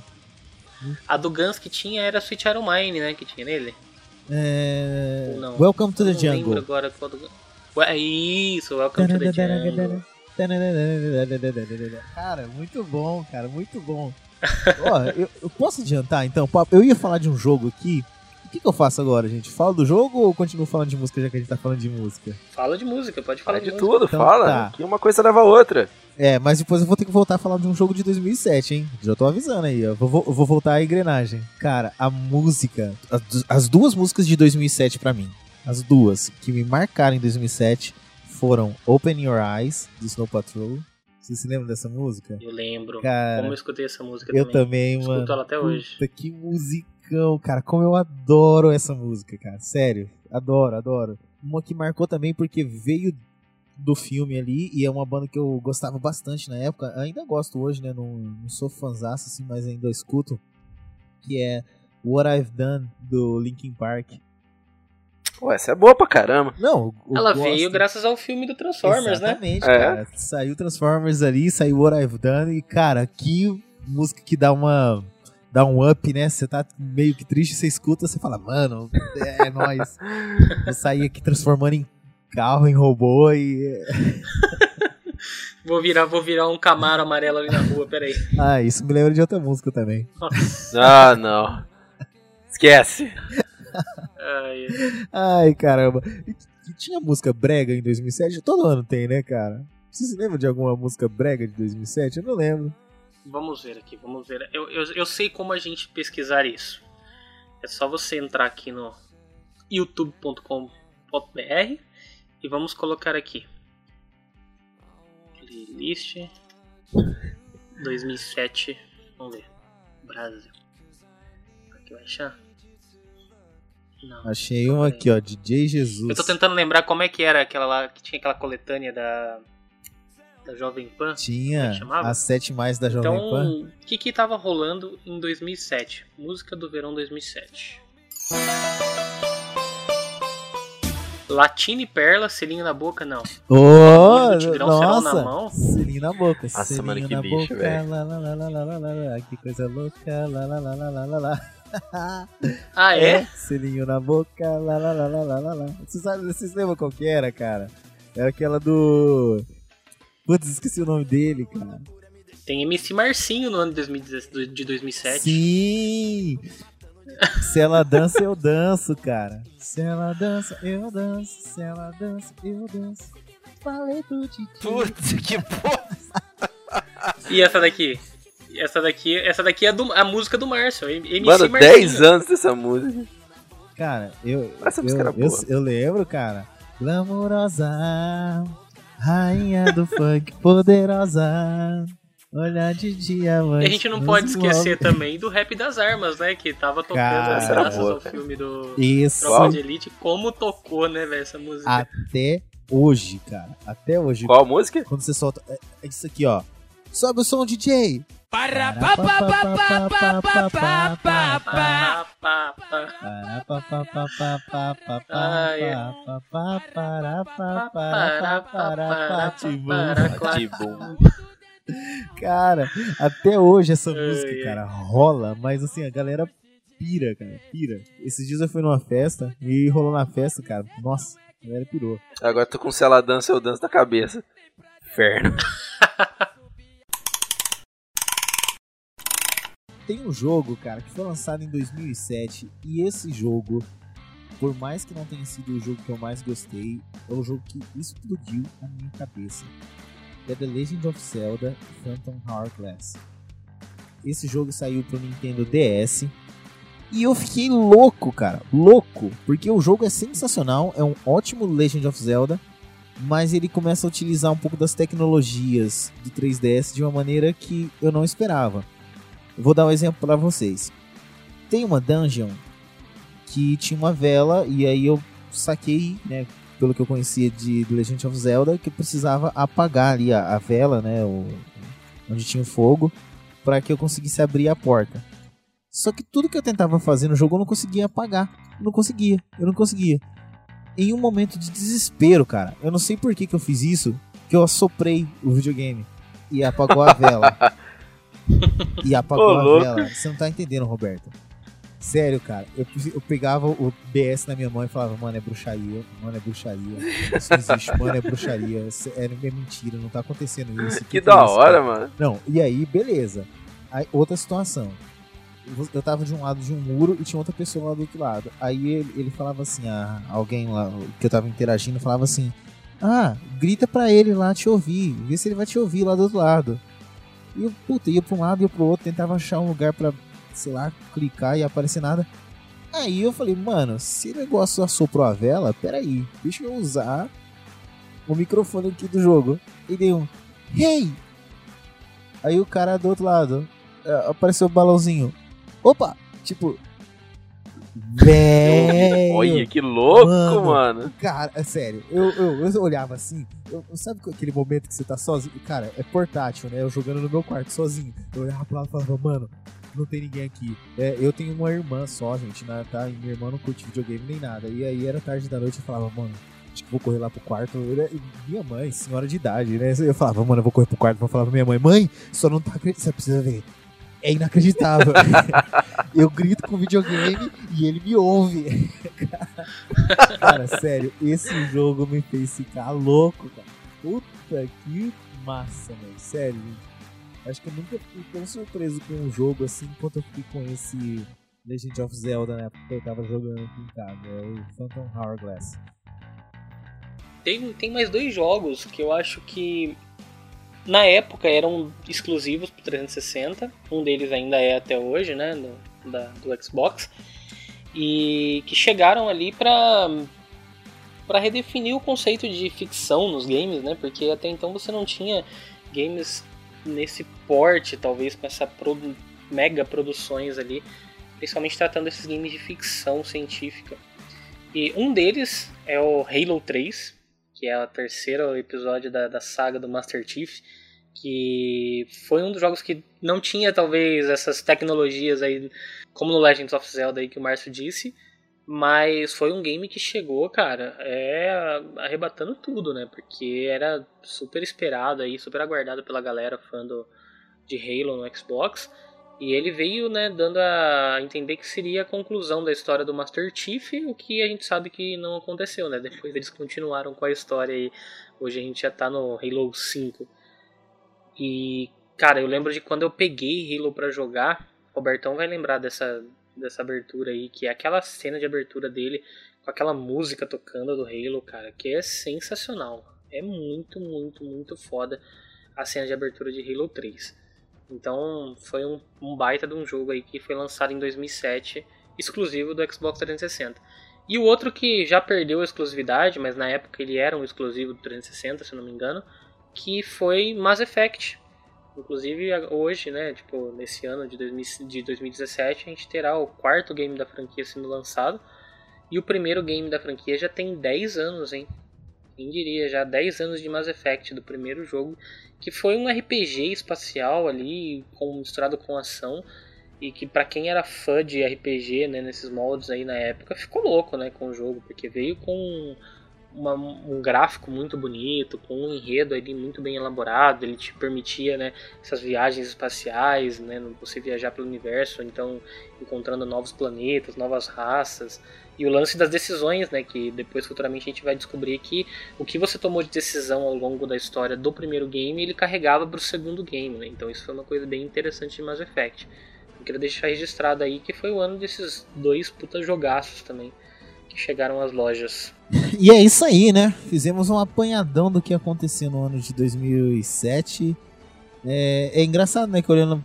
A do Guns que tinha era Sweet Iron Mine, né? Que tinha nele. É... Ou não? Welcome to the não lembro Jungle. agora qual do Isso, Welcome to the Jungle. Cara, muito bom, cara, muito bom. Ó, eu, eu posso adiantar então? Eu ia falar de um jogo aqui. O que, que eu faço agora, gente? Falo do jogo ou continuo falando de música já que a gente tá falando de música? Fala de música, pode falar Fala de música. tudo, Então fala. tá. Que uma coisa leva a outra. É, mas depois eu vou ter que voltar a falar de um jogo de 2007, hein? Já tô avisando aí, ó. Vou, vou- vou voltar à engrenagem. Cara, a música. As, as duas músicas de 2007 pra mim. As duas que me marcaram em 2007 foram Open Your Eyes, do Snow Patrol. Você se lembra dessa música? Eu lembro. Cara, Como eu escutei essa música Eu também. também, mano. Escuto ela até hoje. Puta, que musicão, cara. Como eu adoro essa música, cara. Sério. Adoro, adoro. Uma que marcou também porque veio do filme ali e é uma banda que eu gostava bastante na época. Ainda gosto hoje, né? Não, não sou fãzaço assim, mas ainda escuto. Que é What I've Done do Linkin Park. Pô, essa é boa pra caramba. Não, eu Ela gosto. veio graças ao filme do Transformers, né? Exatamente, É. cara. Saiu Transformers ali, saiu What I've Done e, cara, que música que dá uma. Dá um up, né? Você tá meio que triste, você escuta, você fala, mano, é nóis. Vou sair aqui transformando em carro, em robô e. Vou virar, vou virar um Camaro amarelo ali na rua, peraí. Ah, isso me lembra de outra música também. Ah, não. Esquece. Ai, caramba. E tinha música brega em 2007? Todo ano tem, né, cara? Você se lembra de alguma música brega de 2007? Eu não lembro. Vamos ver aqui, vamos ver. Eu, eu, eu sei como a gente pesquisar isso. É só você entrar aqui no youtube.com.br e vamos colocar aqui. Playlist 2007. Vamos ver. Brasil. Aqui vai achar? Não. Achei um aqui, ó, DJ Jesus. Eu tô tentando lembrar como é que era aquela lá que tinha aquela coletânea da da Jovem Pan. É Tinha as sete mais da Jovem Então, Pan. o que que tava rolando em 2007? Música do verão 2007. Latina e Perla, selinho na boca, não. Do Tigrão, serão na nossa! mão? Selinho na boca. Nossa, selinho mano, que na bicho, boca. velho. Lá, lá, lá, lá, lá, lá, lá, que coisa louca. Lá, lá, lá, lá, lá, lá. Ah, é? Selinho na boca. Lá, lá, lá, lá, lá, lá. Vocês, sabem, vocês lembram qual que era, cara? Era aquela do... Putz, esqueci o nome dele, cara. Tem MC Marcinho no ano de 2017 de 2007. Sim! Se ela dança, eu danço, cara. Se ela dança, eu danço. Se ela dança, eu danço. Falei pro Titi. Putz, que porra! E essa daqui? Essa daqui, essa daqui é do- a música do Márcio. MC Mano, Marcinho. 10 anos dessa música. Cara, eu, Essa eu, música era eu, boa. eu lembro, cara. Glamourosa, rainha do funk, poderosa. Olhar de diamante. E a gente não pode esquecer move. também do Rap das Armas, né? Que tava tocando Cara, era graças boa, ao cara. filme do Isso. Tropa de Elite. Como tocou, né, velho, essa música. Até hoje, cara. Até hoje. Qual música? Quando você solta. É é isso aqui, ó. Sobe o som, DJ. Para, pa, pa, pa, pa, pa, pa, pa, pa, pa. Para, pa, pa, pa, pa, pa, pa, pa, Ai, é. pa, pa, pa, para, pa, para, Para, pa, para. Cara, até hoje essa música, cara, rola, mas assim, a galera pira, cara, pira. Esses dias eu fui numa festa e rolou na festa, cara, nossa, a galera pirou. Agora tô com se ela dança, eu danço na cabeça. Inferno. Tem um jogo, cara, que foi lançado em 2007 e esse jogo, por mais que não tenha sido o jogo que eu mais gostei, é o jogo que explodiu a minha cabeça. É The Legend of Zelda Phantom Hourglass. Esse jogo saiu pro Nintendo DS e eu fiquei louco, cara, louco, porque o jogo é sensacional, é um ótimo Legend of Zelda, mas ele começa a utilizar um pouco das tecnologias do 3DS de uma maneira que eu não esperava. Vou dar um exemplo pra vocês. Tem uma dungeon que tinha uma vela e aí eu saquei, né, pelo que eu conhecia de Legend of Zelda, que precisava apagar ali a, a vela, né, o, onde tinha o fogo, para que eu conseguisse abrir a porta. Só que tudo que eu tentava fazer no jogo eu não conseguia apagar. Eu não conseguia, eu não conseguia. Em um momento de desespero, cara, eu não sei por que, que eu fiz isso, que eu assoprei o videogame e apagou a vela. e apagou Ô, a vela. Você não tá entendendo, Roberto. Sério, cara, eu, eu pegava o DS na minha mão e falava, mano, é bruxaria, mano, é bruxaria. Isso não existe, mano, é bruxaria. É, é mentira, não tá acontecendo isso. Que é da isso, hora, cara? mano. Não, e aí, beleza. Aí, outra situação. Eu- tava de um lado de um muro e tinha outra pessoa lá do outro lado. Aí ele, ele falava assim, ah, alguém lá que eu tava interagindo falava assim: Ah, grita pra ele lá te ouvir, vê se ele vai te ouvir lá do outro lado. E eu, puta, ia pra um lado ia pro outro, tentava achar um lugar pra, sei lá, clicar e aparecer nada. Aí eu falei, mano, se o negócio assoprou a vela, peraí, deixa eu usar o microfone aqui do jogo. E dei um, hey! Aí o cara do outro lado, é, apareceu o balãozinho. Opa! Tipo. Velho! Olha, que louco, mano. Cara, é sério, eu, eu, eu olhava assim, eu, sabe aquele momento que você tá sozinho? Cara, é portátil, né? Eu jogando no meu quarto sozinho. Eu olhava pro lado e falava, mano, não tem ninguém aqui. É, eu tenho uma irmã só, gente, né, tá? E minha irmã não curte videogame nem nada. E aí era tarde da noite eu falava, mano, acho que vou correr lá pro quarto. Eu- e minha mãe, senhora de idade, né? Eu falava, mano, eu vou correr pro quarto, vou falar pra minha mãe, mãe, só não tá acreditando, você precisa ver. É inacreditável. eu grito com videogame e ele me ouve. cara, sério, esse jogo me fez ficar louco, cara. Puta que massa, velho. Sério. Acho que eu nunca fui tão surpreso com um jogo assim quanto eu fiquei com esse Legend of Zelda na época que eu tava jogando aqui em casa. É o Phantom Hourglass. Tem, tem mais dois jogos que eu acho que na época eram exclusivos pro 360. Um deles ainda é até hoje, né? Do, da, do Xbox. E que chegaram ali pra, pra redefinir o conceito de ficção nos games, né? Porque até então você não tinha games nesse porte, talvez com essa mega produções ali. Principalmente tratando esses games de ficção científica. E um deles é o Halo 3, que é o terceiro episódio da, da saga do Master Chief, que foi um dos jogos que não tinha talvez essas tecnologias aí, como no Legends of Zelda aí que o Márcio disse, mas foi um game que chegou, cara, é arrebatando tudo, né? Porque era super esperado aí, super aguardado pela galera fã do, de Halo no Xbox. E ele veio, né, dando a entender que seria a conclusão da história do Master Chief, o que a gente sabe que não aconteceu, né? Depois eles continuaram com a história e hoje a gente já tá no Halo 5. E, cara, eu lembro de quando eu peguei Halo pra jogar, Robertão vai lembrar dessa, dessa abertura aí, que é aquela cena de abertura dele com aquela música tocando do Halo, cara, que é sensacional. É muito, muito, muito foda a cena de abertura de Halo 3. Então foi um, um baita de um jogo aí que foi lançado em 2007, exclusivo do Xbox 360. E o outro que já perdeu a exclusividade, mas na época ele era um exclusivo do 360, se eu não me engano, que foi Mass Effect. Inclusive hoje, né, tipo, nesse ano de, 2000, de 2017, a gente terá o quarto game da franquia sendo lançado. E o primeiro game da franquia já tem 10 anos, hein? Quem diria, já 10 anos de Mass Effect do primeiro jogo, que foi um RPG espacial ali, com, misturado com ação, e que para quem era fã de RPG, né, nesses moldes aí na época, ficou louco, né, com o jogo, porque veio com uma, um gráfico muito bonito, com um enredo ali muito bem elaborado, ele te permitia, né, essas viagens espaciais, né, você viajar pelo universo, então encontrando novos planetas, novas raças, e o lance das decisões, né, que depois futuramente a gente vai descobrir que o que você tomou de decisão ao longo da história do primeiro game, ele carregava para o segundo game, né, então isso foi uma coisa bem interessante de Mass Effect. Eu queria deixar registrado aí que foi o ano desses dois puta jogaços também que chegaram às lojas. E é isso aí, né? Fizemos um apanhadão do que aconteceu no ano de 2007. É, é engraçado, né? Que olhando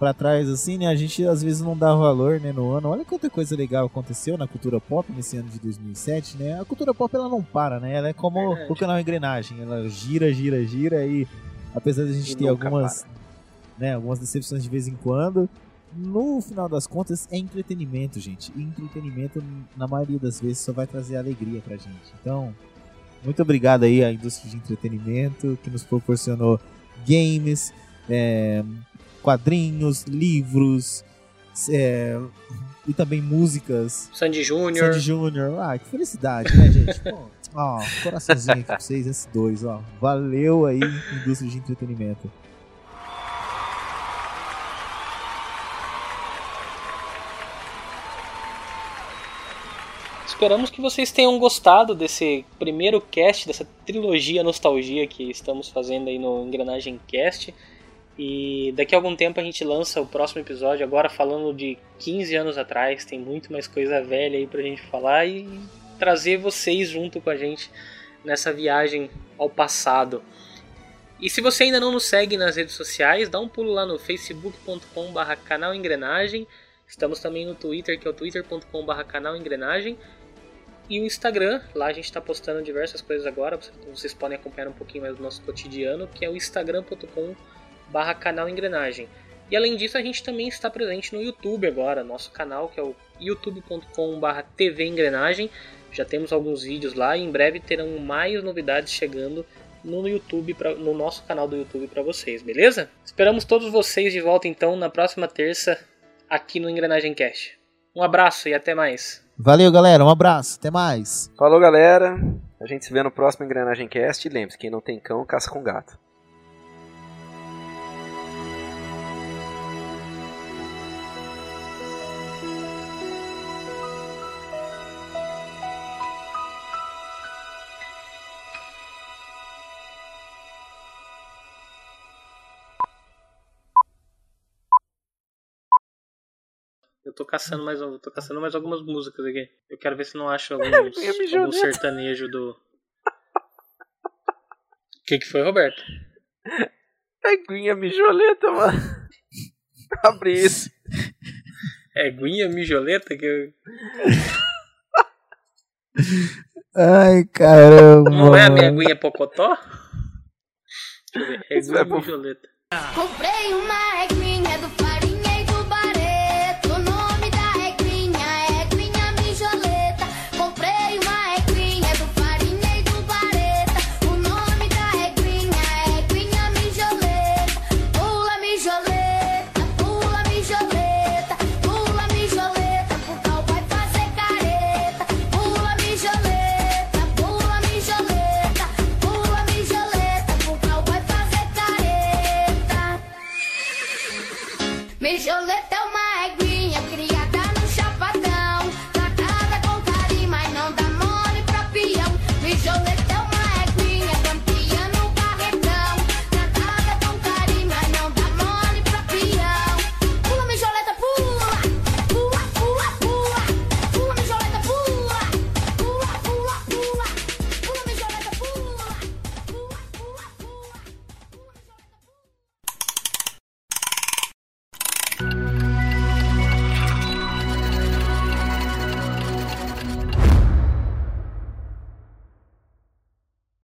para trás assim, né? A gente às vezes não dá valor, né, no ano. Olha quanta coisa legal aconteceu na cultura pop nesse ano de 2007, né? A cultura pop ela não para, né? Ela é como o canal Engrenagem, ela gira, gira, gira e apesar de a gente E ter algumas, né, algumas decepções de vez em quando, no final das contas é entretenimento, gente. E entretenimento na maioria das vezes só vai trazer alegria pra gente. Então, muito obrigado aí à indústria de entretenimento que nos proporcionou games, é, quadrinhos, livros é, e também músicas. Sandy Júnior. Sandy Júnior. Ah, que felicidade, né, gente? Pô, ó, coraçãozinho aqui pra vocês, esses dois, ó. Valeu aí, indústria de entretenimento. Esperamos que vocês tenham gostado desse primeiro cast, dessa trilogia nostalgia que estamos fazendo aí no Engrenagem Cast. E daqui a algum tempo a gente lança o próximo episódio, agora falando de 15 anos atrás. Tem muito mais coisa velha aí pra gente falar e trazer vocês junto com a gente nessa viagem ao passado. E se você ainda não nos segue nas redes sociais, dá um pulo lá no facebook.com.br canal Engrenagem. Estamos também no Twitter, que é o twitter.com.br canal Engrenagem. E o Instagram, lá a gente está postando diversas coisas agora, vocês podem acompanhar um pouquinho mais do nosso cotidiano, que é o instagram.com barra canal Engrenagem. E além disso, a gente também está presente no YouTube agora, nosso canal que é o youtube.com barra TV Engrenagem. Já temos alguns vídeos lá e em breve terão mais novidades chegando no YouTube, pra, no nosso canal do YouTube para vocês, beleza? Esperamos todos vocês de volta então na próxima terça aqui no Engrenagem Cash. Um abraço e até mais. Valeu, galera. Um abraço. Até mais. Falou, galera. A gente se vê no próximo Engrenagem Cast. E lembre-se, quem não tem cão, caça com gato. Eu tô caçando mais, eu tô caçando mais algumas músicas aqui. Eu quero ver se não acho alguns, algum sertanejo do. O que, que foi, Roberto? É guinha mijoleta, mano. Abre isso. É guinha mijoleta que eu... Ai, caramba. Não é a minha aguinha pocotó? Deixa eu ver. É Isso é guinha bom. mijoleta. Comprei uma aguinha do